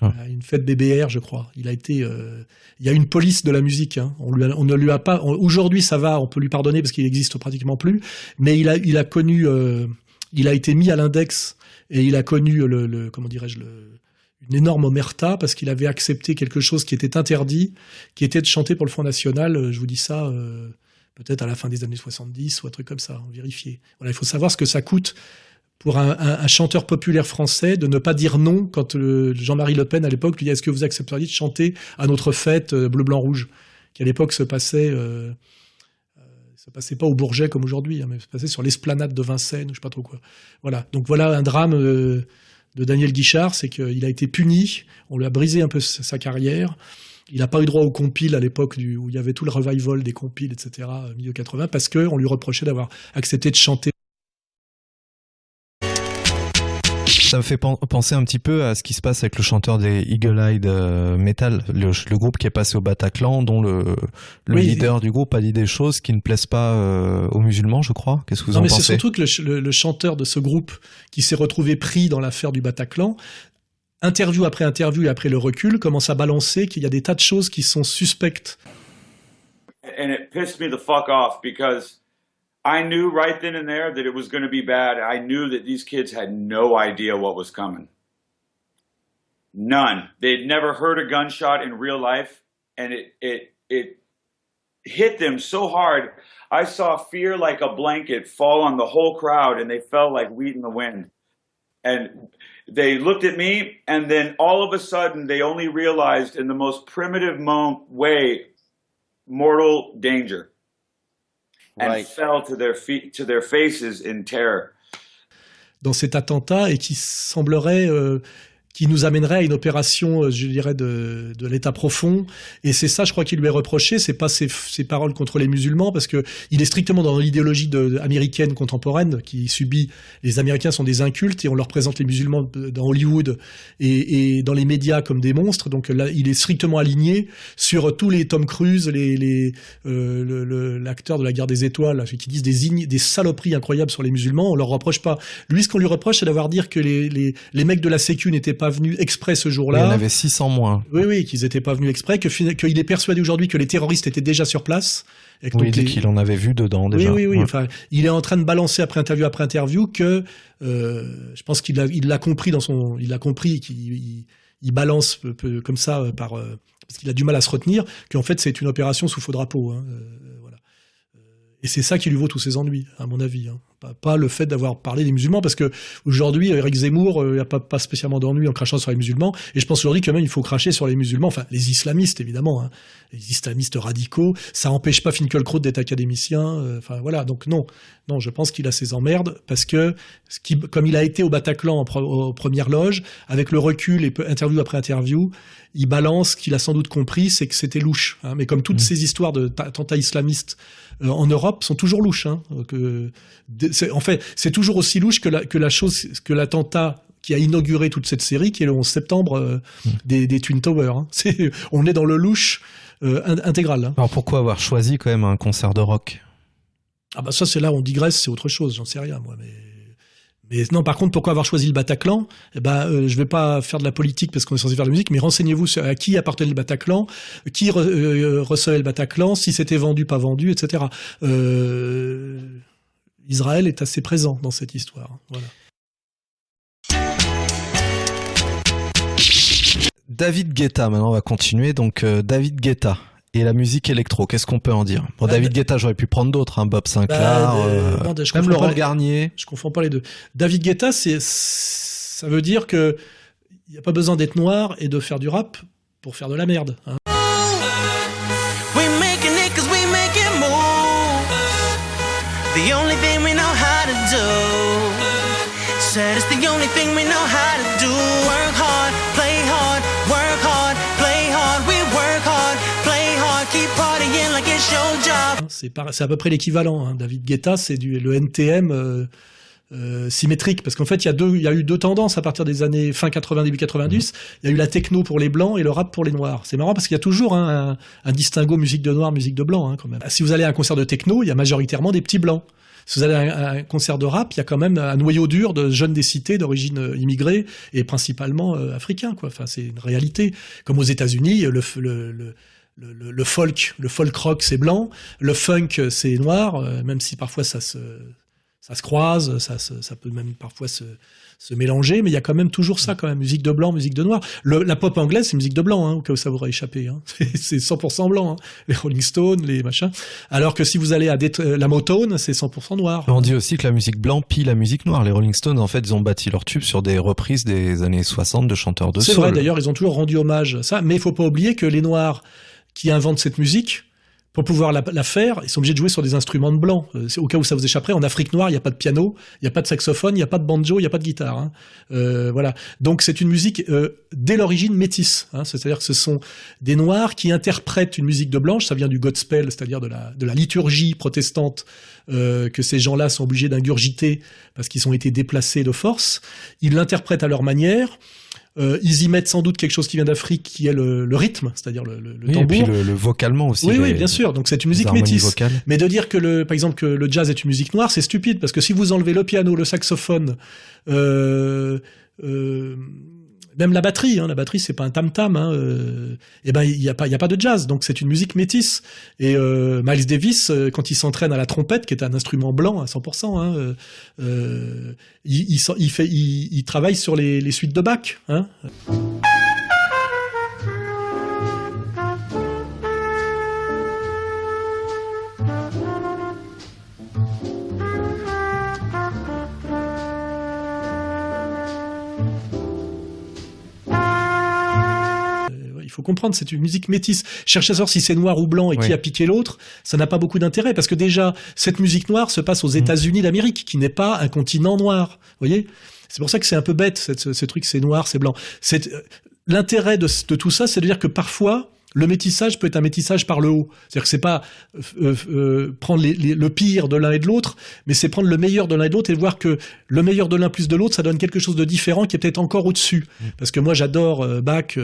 À une fête BBR, je crois. Il a été, euh, il y a une police de la musique. hein. On, lui a- ne lui a pas. Aujourd'hui, ça va, on peut lui pardonner parce qu'il existe pratiquement plus. Mais il a, il a connu, euh, il a été mis à l'index et il a connu le, comment dirais-je, une énorme omerta parce qu'il avait accepté quelque chose qui était interdit, qui était de chanter pour le Front National. Euh, Je vous dis ça. euh, Peut-être à la fin des années 70 ou un truc comme ça, vérifier. Il faut savoir ce que ça coûte pour un, chanteur populaire français de ne pas dire non quand euh, Jean-Marie Le Pen à l'époque lui dit est-ce que vous accepteriez de chanter à notre fête euh, bleu blanc rouge? Qui à l'époque se passait euh, euh, se passait pas au Bourget comme aujourd'hui hein, mais se passait sur l'esplanade de Vincennes ou je sais pas trop quoi. Voilà. Donc voilà un drame de Daniel Guichard c'est qu'il a été puni on lui a brisé un peu sa carrière. Il n'a pas eu droit aux compiles à l'époque où il y avait tout le revival des compiles, etc., milieu 80, parce qu'on lui reprochait d'avoir accepté de chanter Ça me fait pen- penser un petit peu à ce qui se passe avec le chanteur des Eagle Eyed euh, Metal, le, le groupe qui est passé au Bataclan, dont le, le Oui, leader du groupe a dit des choses qui ne plaisent pas euh, aux musulmans, je crois. Qu'est-ce que vous non, en mais c'est pensez? surtout que le, ch- le- le chanteur de ce groupe qui s'est retrouvé pris dans l'affaire du Bataclan, interview après interview et après le recul, commence à balancer qu'il y a des tas de choses qui sont suspectes. and it pissed me the fuck off because I knew right then and there that it was going to be bad. I knew that these kids had no idea what was coming. None. They'd never heard a gunshot in real life, and it it it hit them so hard. I saw fear like a blanket fall on the whole crowd, and they fell like wheat in the wind. And they looked at me, and then all of a sudden, they only realized in the most primitive mo- way mortal danger and Right. fell to their feet to their faces in terror. dans cet attentat et qui semblerait euh, qui nous amènerait à une opération, euh, je dirais, de, de l'état profond. Et c'est ça, je crois, qu'il lui est reproché. C'est pas ses, ses paroles contre les musulmans, parce que il est strictement dans l'idéologie américaine contemporaine qui subit. Les Américains sont des incultes et on leur présente les musulmans dans Hollywood et, et dans les médias comme des monstres. Donc là, il est strictement aligné sur tous les Tom Cruise, les, les euh, l'acteur de la Guerre des Étoiles, qui disent des, des saloperies incroyables sur les musulmans. On leur reproche pas. Lui, ce qu'on lui reproche, c'est d'avoir dire que les, les, les mecs de la Sécu n'étaient pas venus exprès ce Il y jour-là. en avait 600 moins. Oui, oui, qu'ils étaient pas venus exprès, que qu'il est persuadé aujourd'hui que les terroristes étaient déjà sur place. Et que Oui, donc les- qu'il en avait vu dedans déjà. oui, oui, oui. Ouais. Enfin, il est en train de balancer après interview après interview que euh, je pense qu'il l'a il compris dans son, il l'a compris qu'il il, il balance peu- peu comme ça euh, par euh, parce qu'il a du mal à se retenir qu'en fait c'est une opération sous faux drapeau. hein, euh. Euh, Et c'est ça qui lui vaut tous ses ennuis, à mon avis. hein. Pas, le fait d'avoir parlé des musulmans, parce que aujourd'hui, Eric Zemmour, il n'y a pas, spécialement d'ennui en crachant sur les musulmans. Et je pense aujourd'hui que il faut cracher sur les musulmans, enfin les islamistes évidemment, hein, les islamistes radicaux. Ça empêche pas Finkielkraut d'être académicien. euh, Enfin voilà, donc non, non, je pense qu'il a ses emmerdes parce que comme il a été au Bataclan en pre- aux premières loges, avec le recul et interview après interview, il balance qu'il a sans doute compris, c'est que c'était louche. hein. Mais comme toutes ces histoires de ta- attentats islamistes euh, en Europe sont toujours louches. Hein, que, en fait, c'est toujours aussi louche que la, que la chose, que l'attentat qui a inauguré toute cette série, qui est le 11 septembre euh, des, des Twin Towers. hein. On est dans le louche euh, in- intégral. Alors pourquoi avoir choisi quand même un concert de rock? Ah bah ça c'est là on digresse, c'est autre chose, j'en sais rien moi. Mais, non, par contre, pourquoi avoir choisi le Bataclan? Eh ben, je vais pas faire de la politique parce qu'on est censé faire de la musique, mais renseignez-vous à qui appartenait le Bataclan, qui euh, recevait le Bataclan, si c'était vendu, pas vendu, etc. Euh, Israël est assez présent dans cette histoire. Voilà. David Guetta, maintenant on va continuer. Donc David Guetta et la musique électro, qu'est-ce qu'on peut en dire Bon, Bah, David Guetta, j'aurais pu prendre d'autres, hein, Bob Sinclair, Bah, euh, euh, non, je même Laurent les- Garnier. Je confonds pas les deux. David Guetta, c'est ça veut dire que il n'y a pas besoin d'être noir et de faire du rap pour faire de la merde. hein. The only thing we know how to do. Said it's the only thing we know how C'est par- c'est à peu près l'équivalent. hein. David Guetta, c'est le NTM euh, euh, symétrique parce qu'en fait il y a eu deux tendances à partir des années fin 80 début 90 il y a eu la techno pour les blancs et le rap pour les noirs c'est marrant parce qu'il y a toujours hein, un, distinguo musique de noir musique de blanc hein, si vous allez à un concert de techno il y a majoritairement des petits blancs si vous allez à un, concert de rap, il y a quand même un noyau dur de jeunes des cités d'origine euh, immigrée et principalement euh. Enfin, c'est une réalité. Comme aux États-Unis, le, le, le- le folk, le folk rock, c'est blanc, le funk, c'est noir, euh, même si parfois ça se, ça se croise, ça, se- ça peut même parfois se, se mélanger, mais il y a quand même toujours ça, quand même, musique de blanc, musique de noir. Le- la pop anglaise, c'est musique de blanc, hein, au cas où ça vous aurait échappé. Hein. *laughs* C'est- C'est 100% blanc, hein. les Rolling Stones, les machins. Alors que si vous allez à euh, la Motown, c'est 100% noir. On dit aussi que la musique blanc pille la musique noire. Les Rolling Stones, en fait, ils ont bâti leur tube sur des reprises des années 60 de chanteurs de C'est soul. vrai, d'ailleurs, ils ont toujours rendu hommage à ça, mais il faut pas oublier que les Noirs qui inventent cette musique, pour pouvoir la, faire, ils sont obligés de jouer sur des instruments de blanc. Euh, au cas où ça vous échapperait, en Afrique noire, il n'y a pas de piano, il n'y a pas de saxophone, il n'y a pas de banjo, il n'y a pas de guitare. hein. Euh, voilà. Donc c'est une musique euh, dès l'origine métisse. hein. C'est-à-dire que ce sont des Noirs qui interprètent une musique de blanche. Ça vient du gospel, c'est-à-dire de la, de la liturgie protestante que ces gens-là sont obligés d'ingurgiter parce qu'ils ont été déplacés de force. Ils l'interprètent à leur manière. Euh, ils y mettent sans doute quelque chose qui vient d'Afrique, qui est le, le rythme, c'est-à-dire le, le, le Oui, et tambour. puis le, le vocalement aussi. Oui, les- oui, bien sûr. Donc c'est une musique métisse. vocales. Mais de dire que le, par exemple, que le jazz est une musique noire, c'est stupide parce que si vous enlevez le piano, le saxophone, euh, euh, même la batterie, hein, la batterie c'est pas un tam tam, hein, euh, et ben il y a pas, il y a pas de jazz. Donc c'est une musique métisse. Et euh, Miles Davis, euh, quand il s'entraîne à la trompette, qui est un instrument blanc à 100%, hein, il, il, fait, il travaille sur les, les suites de Bach. Hein. Il faut comprendre, c'est une musique métisse. Chercher à savoir si c'est noir ou blanc et qui a piqué l'autre, ça n'a pas beaucoup d'intérêt parce que déjà, cette musique noire se passe aux États-Unis d'Amérique, qui n'est pas un continent noir. Vous voyez? C'est pour ça que c'est un peu bête, cette- ce, truc, c'est noir, c'est blanc. C'est euh, L'intérêt de, de tout ça, c'est de dire que parfois, le métissage peut être un métissage par le haut. C'est-à-dire que c'est pas euh, euh, prendre les- les- le pire de l'un et de l'autre, mais c'est prendre le meilleur de l'un et de l'autre et voir que le meilleur de l'un plus de l'autre, ça donne quelque chose de différent qui est peut-être encore au-dessus. Parce que moi, j'adore euh, Bach,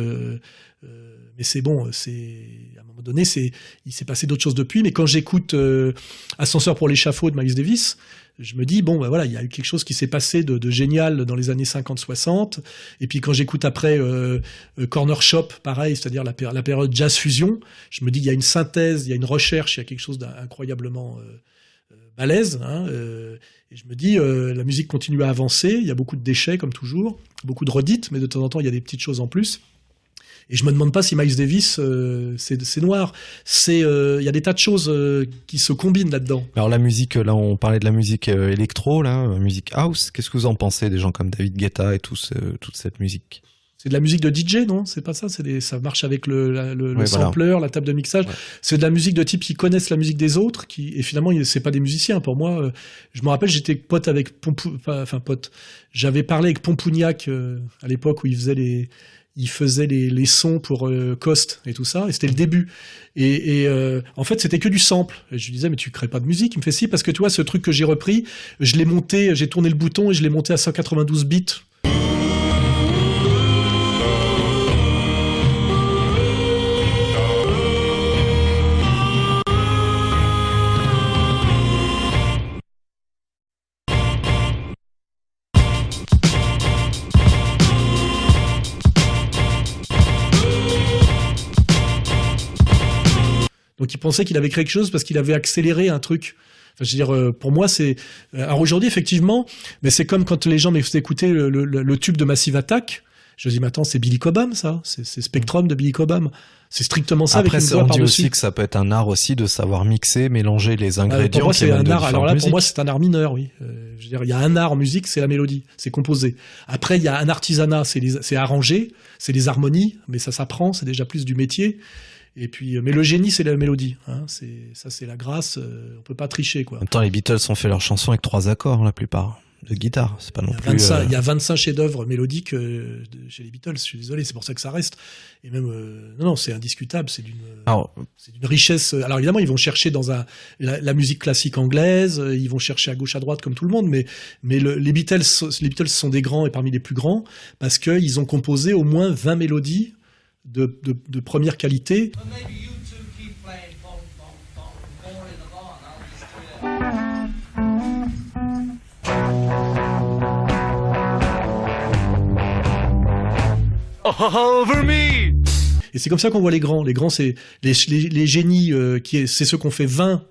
mais c'est bon, c'est à un moment donné, c'est il s'est passé d'autres choses depuis. Mais quand j'écoute euh, Ascenseur pour l'échafaud de Miles Davis, je me dis bon, ben voilà, il y a eu quelque chose qui s'est passé de, génial dans les années 50-60. Et puis quand j'écoute après euh, euh, Corner Shop, pareil, c'est-à-dire la, péri- la période jazz fusion, je me dis il y a une synthèse, il y a une recherche, il y a quelque chose d'incroyablement balèze. Hein, euh, et je me dis, la musique continue à avancer. Il y a beaucoup de déchets, comme toujours, beaucoup de redites, mais de temps en temps, il y a des petites choses en plus. Et je me demande pas si Miles Davis, euh, c'est c'est noir. C'est, euh, il y a des tas de choses euh, qui se combinent là-dedans. Alors la musique, là on parlait de la musique euh, électro, là, euh, musique house. Qu'est-ce que vous en pensez des gens comme David Guetta et tout ce- toute cette musique? C'est de la musique de DJ, non? C'est pas ça? C'est des, ça marche avec le, la- le, le voilà. sampler, la table de mixage. C'est de la musique de type qui connaissent la musique des autres, qui et finalement c'est pas des musiciens. Pour moi, euh, je me rappelle, j'étais pote avec Pompou, enfin pote. J'avais parlé avec Pompougnac euh, à l'époque où il faisait les il faisait les, les sons pour euh, Cost et tout ça, et c'était le début. Et, euh, en fait, c'était que du sample. Je lui disais, mais tu crées pas de musique Il me fait si, parce que tu vois, ce truc que j'ai repris, je l'ai monté, j'ai tourné le bouton et je l'ai monté à 192 bits. Donc il pensait qu'il avait créé quelque chose parce qu'il avait accéléré un truc. Enfin, je veux dire, euh, pour moi, c'est. euh, Alors aujourd'hui, effectivement, mais c'est comme quand les gens me faisaient écouter le, le- le tube de Massive Attack. Je dis, mais attends, c'est Billy Cobham, ça C'est Spectrum de Billy Cobham. C'est strictement ça Après, avec une on dit aussi que ça peut être un art aussi de savoir mixer, mélanger les Ah, ingrédients. pour moi, c'est un art. Alors là, pour moi, c'est un art mineur, oui. Euh, je veux dire, il y a un art en musique, c'est la mélodie, c'est composé. Après, il y a un artisanat, c'est arrangé, c'est les harmonies, mais ça s'apprend, c'est déjà plus du métier. Et puis, euh, mais le génie, c'est la mélodie. Hein. C'est ça, c'est la grâce. euh, on peut pas tricher, quoi. En même temps, les Beatles ont fait leurs chansons avec trois accords, la plupart, de guitare. C'est pas non plus. 25, euh, Il y a 25 chefs-d'œuvre mélodiques euh, de- chez les Beatles. Je suis désolé, c'est pour ça que ça reste. Et même, euh, non, non, c'est indiscutable. C'est d'une, c'est d'une richesse. Alors évidemment, ils vont chercher dans un, la, la musique classique anglaise. euh, Ils vont chercher à gauche, à droite, comme tout le monde. Mais, mais le- les Beatles, les Beatles sont des grands et parmi les plus grands parce qu'ils ont composé au moins 20 mélodies de, de, de première qualité. Over me! Et c'est comme ça qu'on voit les grands. Les grands, c'est les, les, les génies, euh, qui est, c'est ceux qu'on fait 20,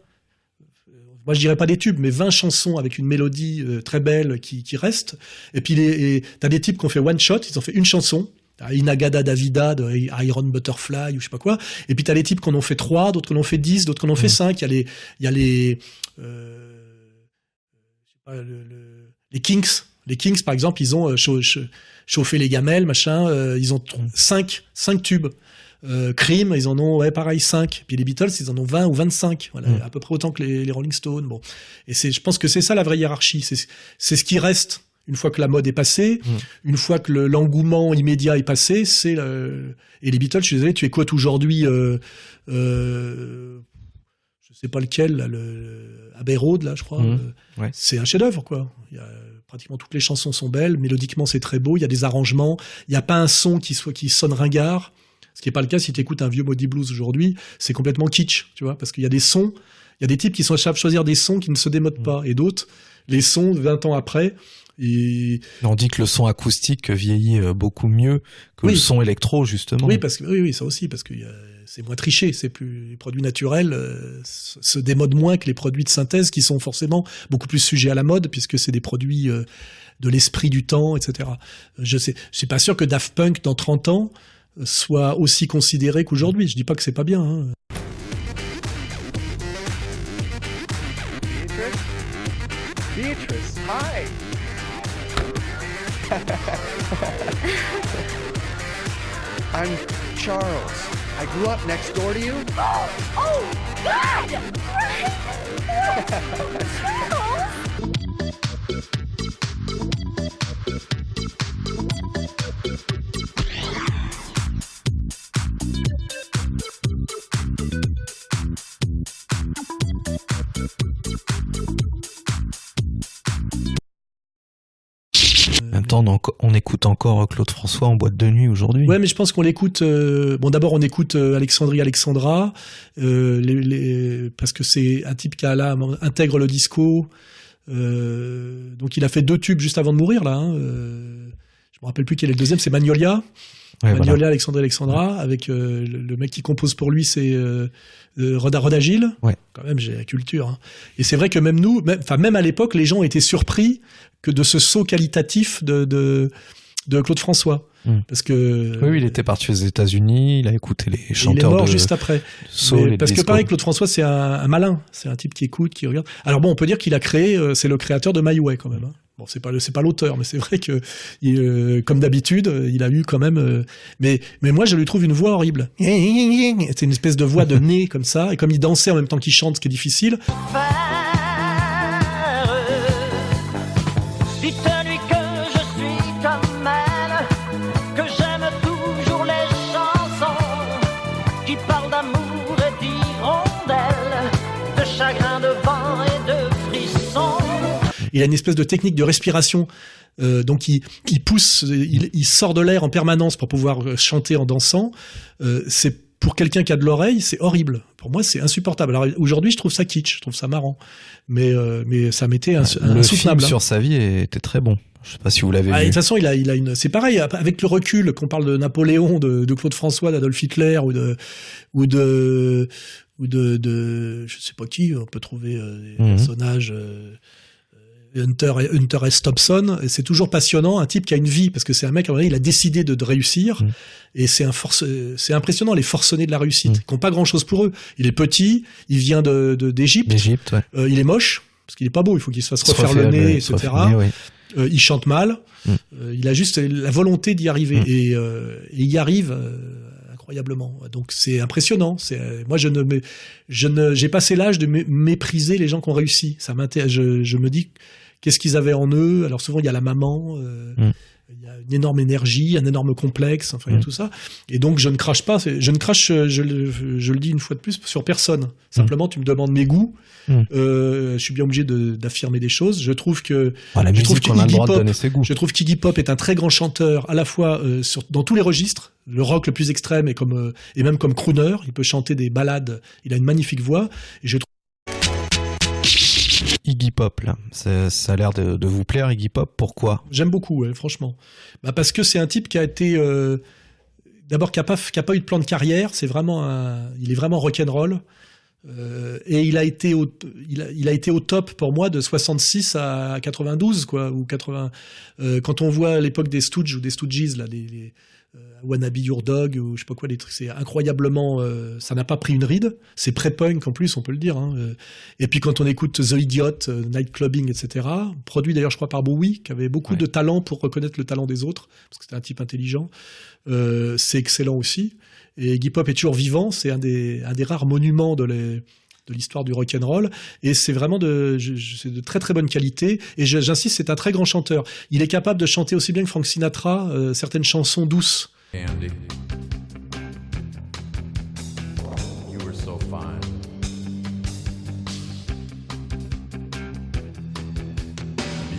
euh, moi je dirais pas des tubes, mais 20 chansons avec une mélodie euh, très belle qui, qui reste. Et puis les, t'as des types qui ont fait one shot, ils ont fait une chanson. Inagada Davida de Iron Butterfly ou je sais pas quoi. Et puis t'as les types qui en ont fait trois, d'autres qui en ont fait 10, d'autres qui en ont fait 5. Il y a les, il y a les, euh, je sais pas, le- le- les Kings. Les Kings, par exemple, ils ont euh, chau- chau- chauffé les gamelles, machin. euh, ils ont tr- cinq, cinq tubes. Euh, Cream, ils en ont, ouais, pareil, 5. Puis les Beatles, ils en ont 20 ou 25. Voilà, Mm. à peu près autant que les, les Rolling Stones. Bon. Et c'est, je pense que c'est ça la vraie hiérarchie. C'est, c'est ce qui reste une fois que la mode est passée, une fois que le- l'engouement immédiat est passé. C'est le- et les Beatles, je suis désolé, tu écoutes aujourd'hui, euh, euh, je sais pas lequel, là, le Abbey Road, là, je crois. Mhm. euh, Ouais. C'est un chef-d'œuvre, quoi. Il y a, pratiquement toutes les chansons sont belles, mélodiquement c'est très beau, il y a des arrangements, il n'y a pas un son qui soit qui sonne ringard. Ce qui n'est pas le cas si tu écoutes un vieux body blues aujourd'hui, c'est complètement kitsch, tu vois, parce qu'il y a des sons, il y a des types qui sont savent choisir des sons qui ne se démodent pas, et d'autres, les sons 20 ans après, et On dit que le son acoustique vieillit euh, beaucoup mieux que le son électro, justement. oui, parce que oui, oui, ça aussi, parce que a- c'est moins triché, c'est plus les produits naturels euh, se démodent moins que les produits de synthèse qui sont forcément beaucoup plus sujets à la mode puisque c'est des produits euh, de l'esprit du temps, etc. Je sais, je suis pas sûr que Daft Punk dans 30 ans euh, soit aussi considéré qu'aujourd'hui. Je dis pas que c'est pas bien. hein. Beatrice, hi. *laughs* I'm Charles. I grew up next door to you. Oh, oh, God! En *laughs* oh, on, écoute encore Claude François en boîte de nuit aujourd'hui. Ouais, mais je pense qu'on l'écoute. euh, bon, d'abord, on écoute euh, Alexandrie Alexandra, euh, parce que c'est un type qui a là intègre le disco. Donc, il a fait deux tubes juste avant de mourir là. hein, je me rappelle plus quel est le deuxième. C'est Magnolia. Ouais, Magnolia, voilà. Alexandrie Alexandra, avec euh, le, le mec qui compose pour lui, c'est euh, euh, Roda Roda Gilles. Ouais. Quand même, j'ai la culture. hein. Et c'est vrai que même nous, même, enfin même à l'époque, les gens étaient surpris que de ce saut qualitatif de de, de Claude François, Mm. parce que Oui, oui, il était parti aux États-Unis, il a écouté les et il est chanteurs mort de juste après. de parce que pareil, Claude François, c'est un, un malin. C'est un type qui écoute, qui regarde. Alors bon, on peut dire qu'il a créé, c'est le créateur de My Way quand même. hein. Bon, c'est pas c'est pas l'auteur, mais c'est vrai que, il, euh, comme d'habitude, il a eu quand même. euh, mais mais moi, je lui trouve une voix horrible. C'est une espèce de voix de nez *laughs* comme ça, et comme il dansait en même temps qu'il chante, ce qui est difficile. Il a une espèce de technique de respiration. euh, donc il, il pousse, il, il sort de l'air en permanence pour pouvoir euh, chanter en dansant. Euh, c'est pour quelqu'un qui a de l'oreille, c'est horrible. Pour moi, c'est insupportable. Alors aujourd'hui, je trouve ça kitsch, je trouve ça marrant, mais euh, mais ça m'était ins- Le film insoutenable. hein. sur sa vie était très bon. Je sais pas si vous l'avez Ah, et de vu. toute façon, il a, il a une. C'est pareil avec le recul qu'on parle de Napoléon, de, de Claude François, d'Adolf Hitler ou de ou de ou de, de je sais pas qui. On peut trouver des Mhm. personnages. euh, Hunter, Hunter S. Thompson, c'est toujours passionnant, un type qui a une vie, parce que c'est un mec, à un moment donné, il a décidé de, de réussir, Mhm. et c'est un force, c'est impressionnant, les forcenés de la réussite, qui n'ont pas grand chose pour eux. Il est petit, il vient de, d'Égypte, ouais. euh, il est moche, parce qu'il est pas beau, il faut qu'il se fasse Se refaire le nez, le- etc. refaire oui. Euh, il chante mal, Mm. euh, il a juste la volonté d'y arriver, Mm. et, et il y arrive incroyablement. Donc c'est impressionnant. C'est euh, moi je ne me- je ne j'ai passé l'âge de mé- mépriser les gens qui ont réussi. Ça m'intéresse. Je, je me dis qu'est-ce qu'ils avaient en eux? Alors souvent il y a la maman. euh, Mm. Il y a une énorme énergie, un énorme complexe, enfin il y a Mm. tout ça. Et donc je ne crache pas, je ne crache, euh, je, le- je le dis une fois de plus, sur personne. Simplement tu me demandes mes goûts, Mm. euh, je suis bien obligé de- d'affirmer des choses. Je trouve que Ah, la je trouve on a le de Pop- donner ses goûts. Je trouve qu'Iggy Pop est un très grand chanteur, à la fois euh, sur, dans tous les registres, le rock le plus extrême et comme euh, et même comme crooner, il peut chanter des ballades. Il a une magnifique voix. Et je trouve Iggy Pop. Ça, a l'air de, vous plaire, Iggy Pop. Pourquoi? J'aime beaucoup, franchement. Bah parce que c'est un type qui a été euh, d'abord qui a pas eu de plan de carrière. C'est vraiment il est vraiment rock'n'roll. Euh, et il a été au, top pour moi de 66 à 92 quoi ou 80 euh, quand on voit l'époque des Stooges ou des Stooges là euh, Wannabe Your Dog ou je sais pas quoi les trucs. C'est incroyablement euh, ça n'a pas pris une ride. C'est pré-punk en plus on peut le dire hein. Euh, et puis quand on écoute The Idiot euh, Night Clubbing etc produit d'ailleurs je crois par Bowie qui avait beaucoup de talent pour reconnaître le talent des autres parce que c'était un type intelligent euh, c'est excellent aussi. Et Iggy Pop est toujours vivant, c'est un des, un des rares monuments de les- de l'histoire du rock and roll et c'est vraiment de de très très bonne qualité. Et j'insiste c'est un très grand chanteur. Il est capable de chanter aussi bien que Frank Sinatra euh, certaines chansons douces Andy. You were so fine.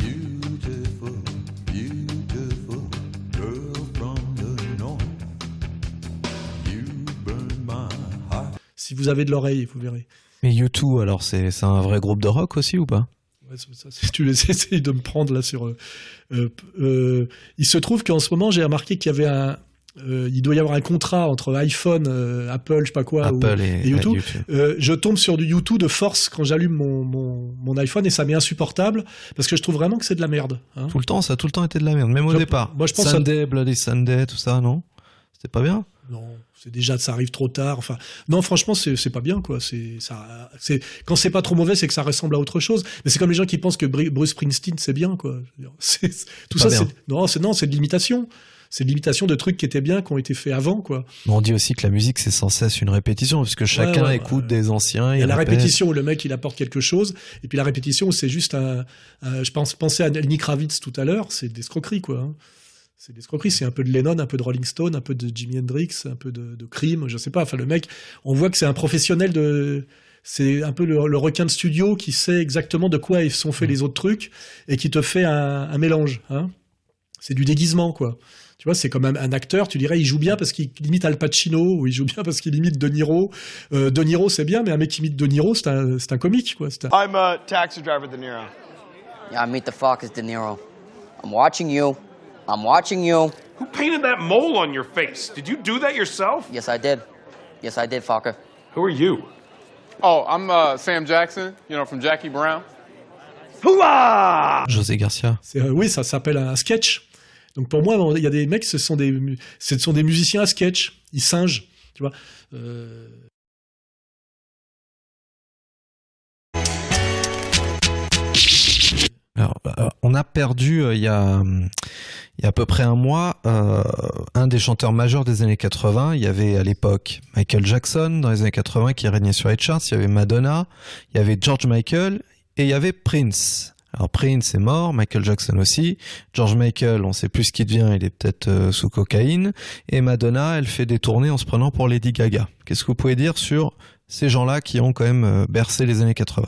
Beautiful, beautiful girl from the north. You burn my heart. si vous avez de l'oreille vous verrez Mais U2, alors, c'est c'est un vrai groupe de rock aussi ou pas? Ouais, c'est ça, c'est- tu *laughs* essayes de me prendre là sur. euh, euh, euh, il se trouve qu'en ce moment, j'ai remarqué qu'il y avait un. Euh, il doit y avoir un contrat entre iPhone, euh, Apple, je sais pas quoi, ou- et- et YouTube. Euh, je tombe sur du YouTube de force quand j'allume mon, mon, mon iPhone et ça m'est insupportable parce que je trouve vraiment que c'est de la merde. hein. Tout le temps, ça a tout le temps été de la merde, même au Je- départ. moi, je pense Sunday, Bloody Sunday, tout ça, non? C'était pas bien? Non, c'est déjà ça arrive trop tard. Enfin, non, franchement, c'est c'est pas bien quoi. C'est ça. C'est quand c'est pas trop mauvais, c'est que ça ressemble à autre chose. Mais c'est comme les gens qui pensent que Bru- Bruce Springsteen c'est bien quoi. *laughs* Tout pas ça, c'est non, c'est non, c'est de l'imitation. C'est l'imitation de trucs qui étaient bien, qui ont été faits avant, quoi. On dit aussi que la musique c'est sans cesse une répétition parce que chacun ouais, ouais. écoute des anciens. Il y a la répétition où le mec il apporte quelque chose, et puis la répétition où c'est juste un, un- je pense penser à Lenny Kravitz tout à l'heure, c'est des escroqueries quoi. hein. C'est des escroqueries, c'est un peu de Lennon, un peu de Rolling Stone, un peu de Jimi Hendrix, un peu de, de Cream, je sais pas. Enfin le mec, on voit que c'est un professionnel de, c'est un peu le, le requin de studio qui sait exactement de quoi ils sont faits les autres trucs et qui te fait un, un mélange. Hein. C'est du déguisement quoi. Tu vois, c'est comme un, un acteur, tu dirais, il joue bien parce qu'il imite Al Pacino, ou il joue bien parce qu'il imite De Niro. Euh, de Niro, c'est bien, mais un mec qui imite De Niro, c'est un, c'est un comique, quoi. C'est un- I'm a taxi driver, De Niro. Yeah, I meet the fuck is De Niro. I'm watching you. I'm watching you. Who painted that mole on your face? Did you do that yourself? Yes, I did. Yes, I did, fucker. Who are you? Oh, I'm uh, Sam Jackson, you know, from Jackie Brown. José Garcia. C'est, euh, oui, ça s'appelle un sketch. Donc pour moi, il y a des mecs, ce sont des, musiciens à sketch. Ils singent. Euh, Alors, euh, on a perdu euh, il y a hum, il y a à peu près un mois un des chanteurs majeurs des années 80. Il y avait à l'époque Michael Jackson dans les années 80 qui régnait sur les charts. Il y avait Madonna, il y avait George Michael et il y avait Prince. Alors Prince est mort, Michael Jackson aussi. George Michael, on sait plus ce qu'il devient, il est peut-être euh, sous cocaïne. Et Madonna, elle fait des tournées en se prenant pour Lady Gaga. Qu'est-ce que vous pouvez dire sur ces gens-là qui ont quand même euh, bercé les années 80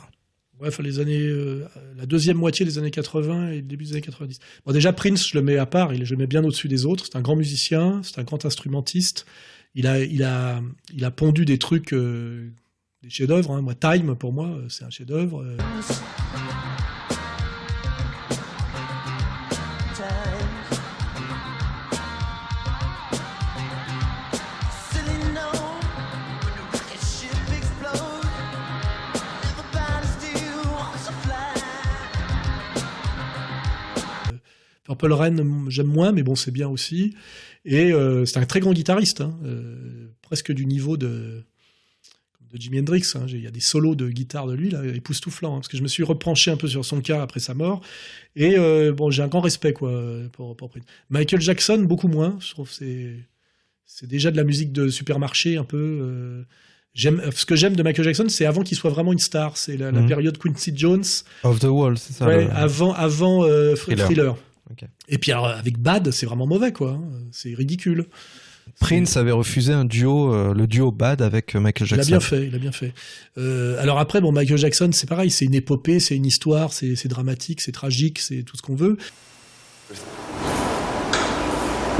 Ouais, enfin, les années, euh, la deuxième moitié des années 80 et le début des années 90. Bon, déjà, Prince, je le mets à part, je le mets bien au-dessus des autres. C'est un grand musicien, c'est un grand instrumentiste. Il a, il a, il a pondu des trucs, des chefs-d'œuvre. hein. Moi, Time, pour moi, c'est un chef-d'œuvre. Purple Rain, j'aime moins, mais bon, c'est bien aussi. Et euh, c'est un très grand guitariste, hein, euh, presque du niveau de, de Jimi Hendrix. hein. Il y a des solos de guitare de lui, là, époustouflants, hein, parce que je me suis repenché un peu sur son cas après sa mort. Et euh, bon, j'ai un grand respect quoi, pour, pour. Michael Jackson, beaucoup moins. Je trouve que c'est c'est déjà de la musique de supermarché un peu. J'aime, ce que j'aime de Michael Jackson, c'est avant qu'il soit vraiment une star. C'est la, la Mhm. période Quincy Jones. Off the Wall, c'est ça Ouais, le- avant, avant euh, Thriller. Thriller. Ok. Et puis alors, avec Bad, c'est vraiment mauvais, quoi. hein. C'est ridicule. Prince avait refusé un duo, euh, le duo Bad avec euh, Michael Il a Jackson. bien fait, il a bien fait. Euh, alors après, bon, Michael Jackson, c'est pareil, c'est une épopée, c'est une histoire, c'est c'est dramatique, c'est tragique, c'est tout ce qu'on veut.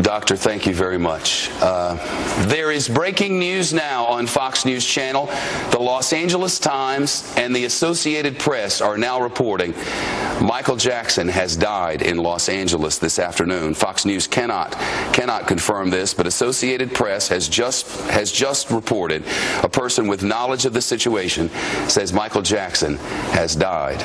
Doctor, thank you very much. Uh, there is breaking news now on Fox News Channel. The Los Angeles Times and the Associated Press are now reporting Michael Jackson has died in Los Angeles this afternoon. Fox News cannot cannot confirm this, but Associated Press has just has just reported a person with knowledge of the situation says Michael Jackson has died.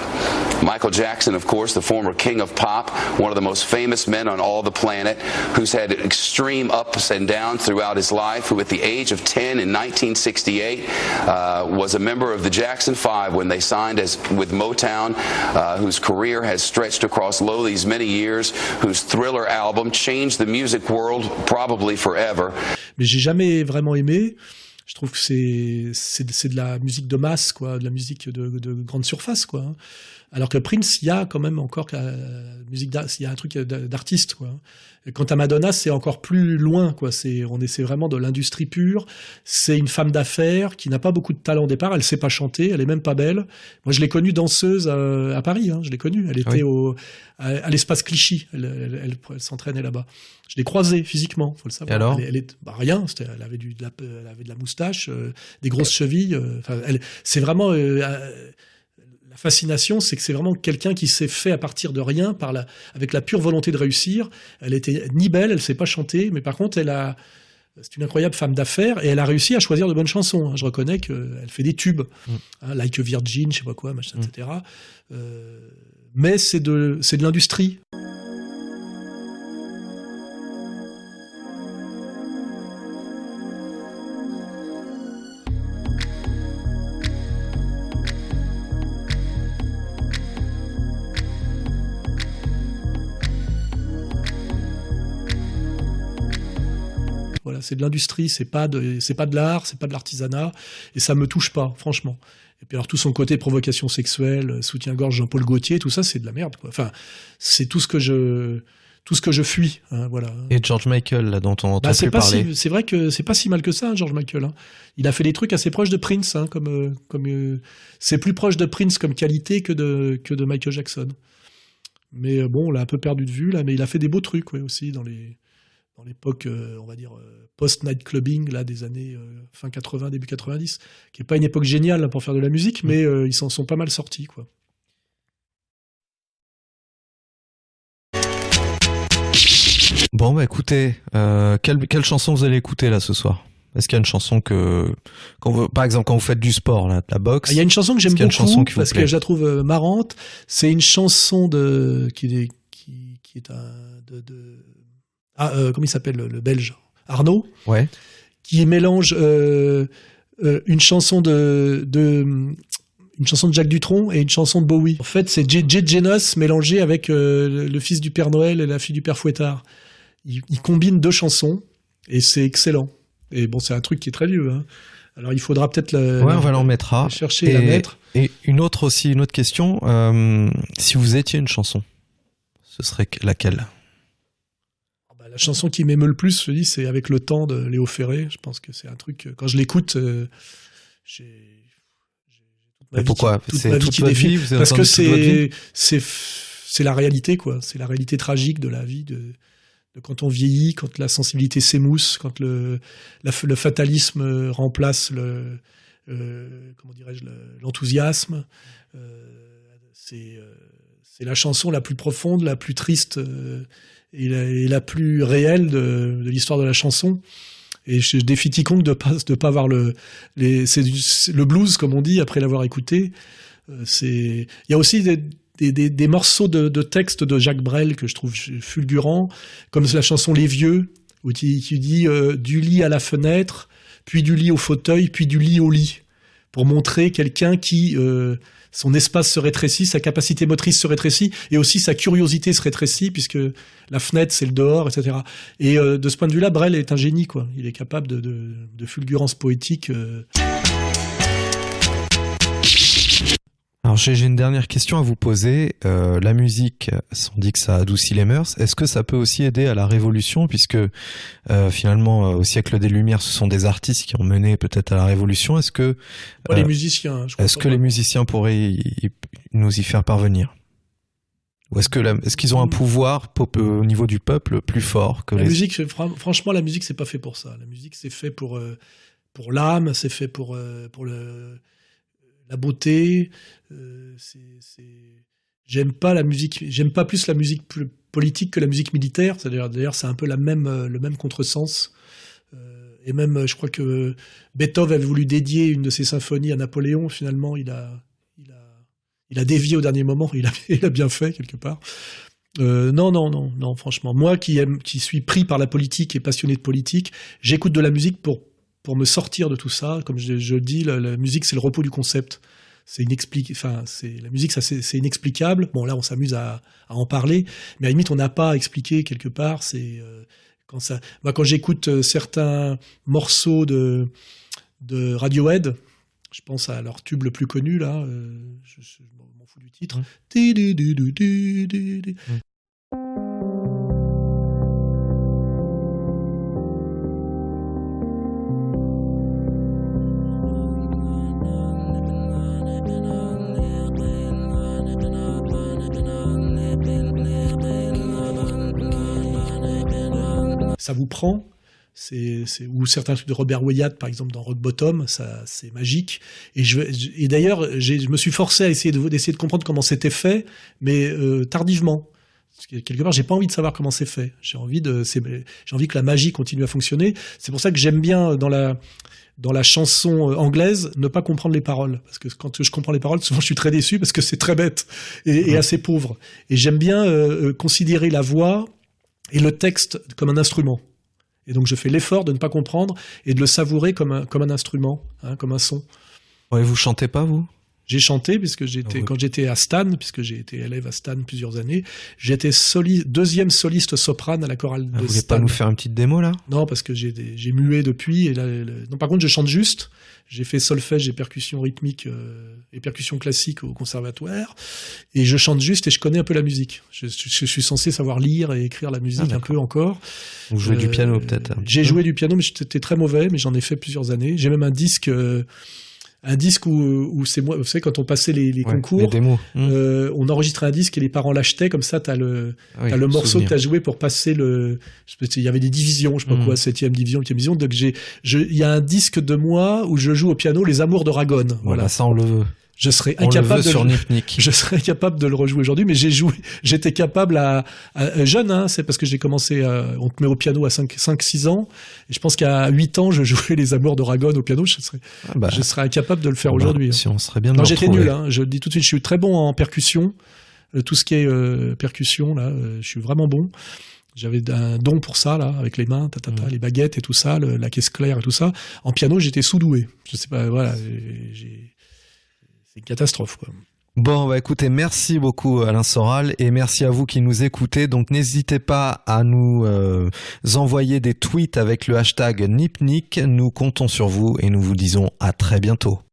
Michael Jackson, of course, the former king of pop, one of the most famous men on all the planet, who's had extreme ups and downs throughout his life, who at the age of 10 in 1968 uh, was a member of the Jackson Five when they signed as with Motown, uh, whose career has stretched across low these many years, whose thriller album changed the music world probably forever. Mais j'ai jamais vraiment aimé. Je trouve que c'est c'est de la musique de masse, quoi, de la musique de, de grande surface, quoi. hein. Alors que Prince, il y a quand même encore la musique, il y a un truc d'a- d'artiste, quoi. Et quant à Madonna, c'est encore plus loin, quoi. C'est, on essaie vraiment de l'industrie pure. C'est une femme d'affaires qui n'a pas beaucoup de talent au départ. Elle sait pas chanter. Elle est même pas belle. Moi, je l'ai connue danseuse euh, à Paris. Hein, je l'ai connue. Elle était Oui. au, à, à l'espace Clichy. Elle, elle, elle- elle s'entraînait là-bas. Je l'ai croisée physiquement, faut le savoir. Et alors? Elle, est- bah, rien. Elle avait du, de la, elle avait de la moustache, euh, des grosses chevilles. euh, Enfin, c'est vraiment. euh, la fascination, c'est que c'est vraiment quelqu'un qui s'est fait à partir de rien, par la, avec la pure volonté de réussir. Elle était ni belle, elle sait pas chanter, mais par contre, elle a, c'est une incroyable femme d'affaires et elle a réussi à choisir de bonnes chansons. hein. Je reconnais qu'elle fait des tubes, hein, like a Virgin, je sais pas quoi, machin, etc. Euh, mais c'est de, c'est de l'industrie. C'est de l'industrie, c'est pas de, c'est pas de l'art, c'est pas de l'artisanat, et ça me touche pas, franchement. Et puis alors tout son côté provocation sexuelle, soutien-gorge Jean-Paul Gaultier, tout ça, c'est de la merde. Quoi. Enfin, c'est tout ce que je, tout ce que je fuis. hein, voilà. Et George Michael, là, dont on entend Bah, plus pas parler. si, c'est vrai que c'est pas si mal que ça, hein, George Michael. hein. Il a fait des trucs assez proches de Prince, comme euh, comme euh, c'est plus proche de Prince comme qualité que de que de Michael Jackson. Mais euh, bon, on l'a un peu perdu de vue là, mais il a fait des beaux trucs, ouais, aussi dans les dans l'époque, euh, on va dire euh, post night clubbing là des années euh, fin 80, début 90, qui est pas une époque géniale pour faire de la musique, mais euh, ils s'en sont pas mal sortis, quoi. Bon, bah écoutez, euh, quelle, quelle chanson vous allez écouter là ce soir? Est-ce qu'il y a une chanson que, quand vous- par exemple, quand vous faites du sport, là, de la boxe Ah, Il y a une chanson que j'aime beaucoup chanson qui vous parce que je la trouve marrante. C'est une chanson de qui est qui, qui est un de, de- ah euh, comment il s'appelle le, le Belge Arnaud Ouais. qui mélange euh, euh, une chanson de de une chanson de Jacques Dutronc et une chanson de Bowie. En fait, c'est J. J. Genos mélangé avec le, le fils du Père Noël et la fille du Père Fouettard. Il, il combine deux chansons et c'est excellent. Et bon, c'est un truc qui est très vieux. hein. Alors, il faudra peut-être la, Ouais, on va l'en mettre. la chercher et la mettre. Et une autre aussi, une autre question. si vous étiez une chanson, ce serait que- laquelle? La chanson qui m'émeut le plus, je dis, c'est Avec le temps de Léo Ferré. Je pense que c'est un truc, euh, quand je l'écoute, euh, j'ai. j'ai toute ma Mais pourquoi toute C'est ma vie toute vie avez Parce que toute c'est, la réalité, quoi. C'est la réalité tragique de la vie, de, de quand on vieillit, quand la sensibilité s'émousse, quand le, la- le fatalisme euh, remplace le, euh, comment dirais-je, le- l'enthousiasme. Euh, c'est, euh, la chanson la plus profonde, la plus triste et, la, la plus réelle de, l'histoire de la chanson. Et je, défie quiconque de pas de pas voir le le blues comme on dit après l'avoir écouté. Euh, il y a aussi des morceaux de, de texte de Jacques Brel que je trouve fulgurants, comme la chanson Les Vieux, où tu, tu dis euh, du lit à la fenêtre, puis du lit au fauteuil, puis du lit au lit, pour montrer quelqu'un qui euh, son espace se rétrécit, sa capacité motrice se rétrécit, et aussi sa curiosité se rétrécit, puisque la fenêtre c'est le dehors, etc. Et euh, de ce point de vue-là, Brel est un génie, quoi. Il est capable de, de, de fulgurance poétique. euh, Alors j'ai une dernière question à vous poser. Euh, la musique, on dit que ça adoucit les mœurs. Est-ce que ça peut aussi aider à la révolution, puisque euh, finalement euh, au siècle des Lumières, ce sont des artistes qui ont mené peut-être à la révolution. Est-ce que Pas les euh, musiciens, Est-ce pas. que les musiciens pourraient y- y- nous y faire parvenir? Ou est-ce que est-ce qu'ils ont un pouvoir pop- euh, au niveau du peuple plus fort que La les musique, franchement, la musique, c'est pas fait pour ça. La musique, c'est fait pour euh, pour l'âme, c'est fait pour euh, pour le la beauté. euh, J'aime pas la musique. J'aime pas plus la musique politique que la musique militaire. C'est-à-dire, d'ailleurs, c'est un peu euh, le même contresens. Euh, et même, euh, je crois que Beethoven avait voulu dédier une de ses symphonies à Napoléon. Finalement, il a il a il a dévié au dernier moment. Il a *laughs* il a bien fait quelque part. Non, non, non, non, franchement. Moi qui aime, qui suis pris par la politique et passionné de politique, j'écoute de la musique pour, pour me sortir de tout ça. Comme je, je le dis, la, la musique, c'est le repos du concept. C'est. Enfin, c'est la musique, ça c'est inexplicable. Bon, là, on s'amuse à, à en parler, mais à la limite, on n'a pas à expliquer quelque part. C'est euh, quand ça. Moi, quand j'écoute euh, certains morceaux de de Radiohead, je pense à leur tube le plus connu là. euh, je, je m'en fous du titre. Ça vous prend. C'est, c'est- ou certains trucs de Robert Wyatt, par exemple, dans Rock Bottom, ça, c'est magique. Et, je, je- et d'ailleurs, j'ai, je me suis forcé à essayer de, d'essayer de comprendre comment c'était fait, mais euh, tardivement. Parce que quelque part, j'ai pas envie de savoir comment c'est fait. J'ai envie de, c'est, j'ai envie que la magie continue à fonctionner. C'est pour ça que j'aime bien dans la dans la chanson euh, anglaise ne pas comprendre les paroles parce que quand je comprends les paroles souvent je suis très déçu parce que c'est très bête et, et assez pauvre et j'aime bien euh, euh, considérer la voix et le texte comme un instrument et donc je fais l'effort de ne pas comprendre et de le savourer comme un, comme un instrument, hein, comme un son. Ouais, vous chantez pas vous? J'ai chanté puisque j'étais quand j'étais à Stan, puisque j'ai été élève à Stan plusieurs années. J'étais soli- deuxième soliste soprane à la chorale Ah, de vous voulez Stan. pas nous faire une petite démo là? Non, parce que j'ai mué depuis. Et là, le- non, par contre, je chante juste. J'ai fait solfège et percussion rythmique euh, et percussion classique au conservatoire. Et je chante juste et je connais un peu la musique. Je, je- je suis censé savoir lire et écrire la musique Ah, un peu encore. Vous jouez du Euh, piano peut-être J'ai joué du piano, mais j'étais très mauvais, mais j'en ai fait plusieurs années. J'ai même un disque. euh, un disque où, où c'est moi, vous savez, quand on passait les, les Ouais, concours, les démos. euh, on enregistrait un disque et les parents l'achetaient, comme ça, t'as le, oui, t'as le morceau souvenir. que t'as joué pour passer le, il y avait des divisions, je sais pas Mhm. quoi, septième division, huitième division, donc j'ai, je, il y a un disque de moi où je joue au piano Les Amours de Ragone, Voilà, voilà. ça on le veut. Je serais On le incapable veut de sur le- Nip Nick. *laughs* je serais incapable de le rejouer aujourd'hui, mais j'ai joué, *laughs* j'étais capable à, à- jeune, hein, c'est parce que j'ai commencé, à- on te met au piano à 5, 5, 6 ans, et je pense qu'à 8 ans, je *laughs* jouais les amours de Ragone au piano, je serais, Ah bah. je serais incapable de le faire Bah, aujourd'hui. hein. Si on serait bien Non, j'étais nul, hein, je le dis tout de suite, je suis très bon en percussion, Euh, tout ce qui est euh, percussion, là, euh, je suis vraiment bon. J'avais un don pour ça, là, avec les mains, ta, ta, ta, les baguettes et tout ça, le- la caisse claire et tout ça. En piano, j'étais sous-doué. Je sais pas, voilà, j'ai- c'est une catastrophe, quoi. Bon, bah écoutez, merci beaucoup Alain Soral et merci à vous qui nous écoutez. Donc n'hésitez pas à nous euh, envoyer des tweets avec le hashtag NipNick. Nous comptons sur vous et nous vous disons à très bientôt.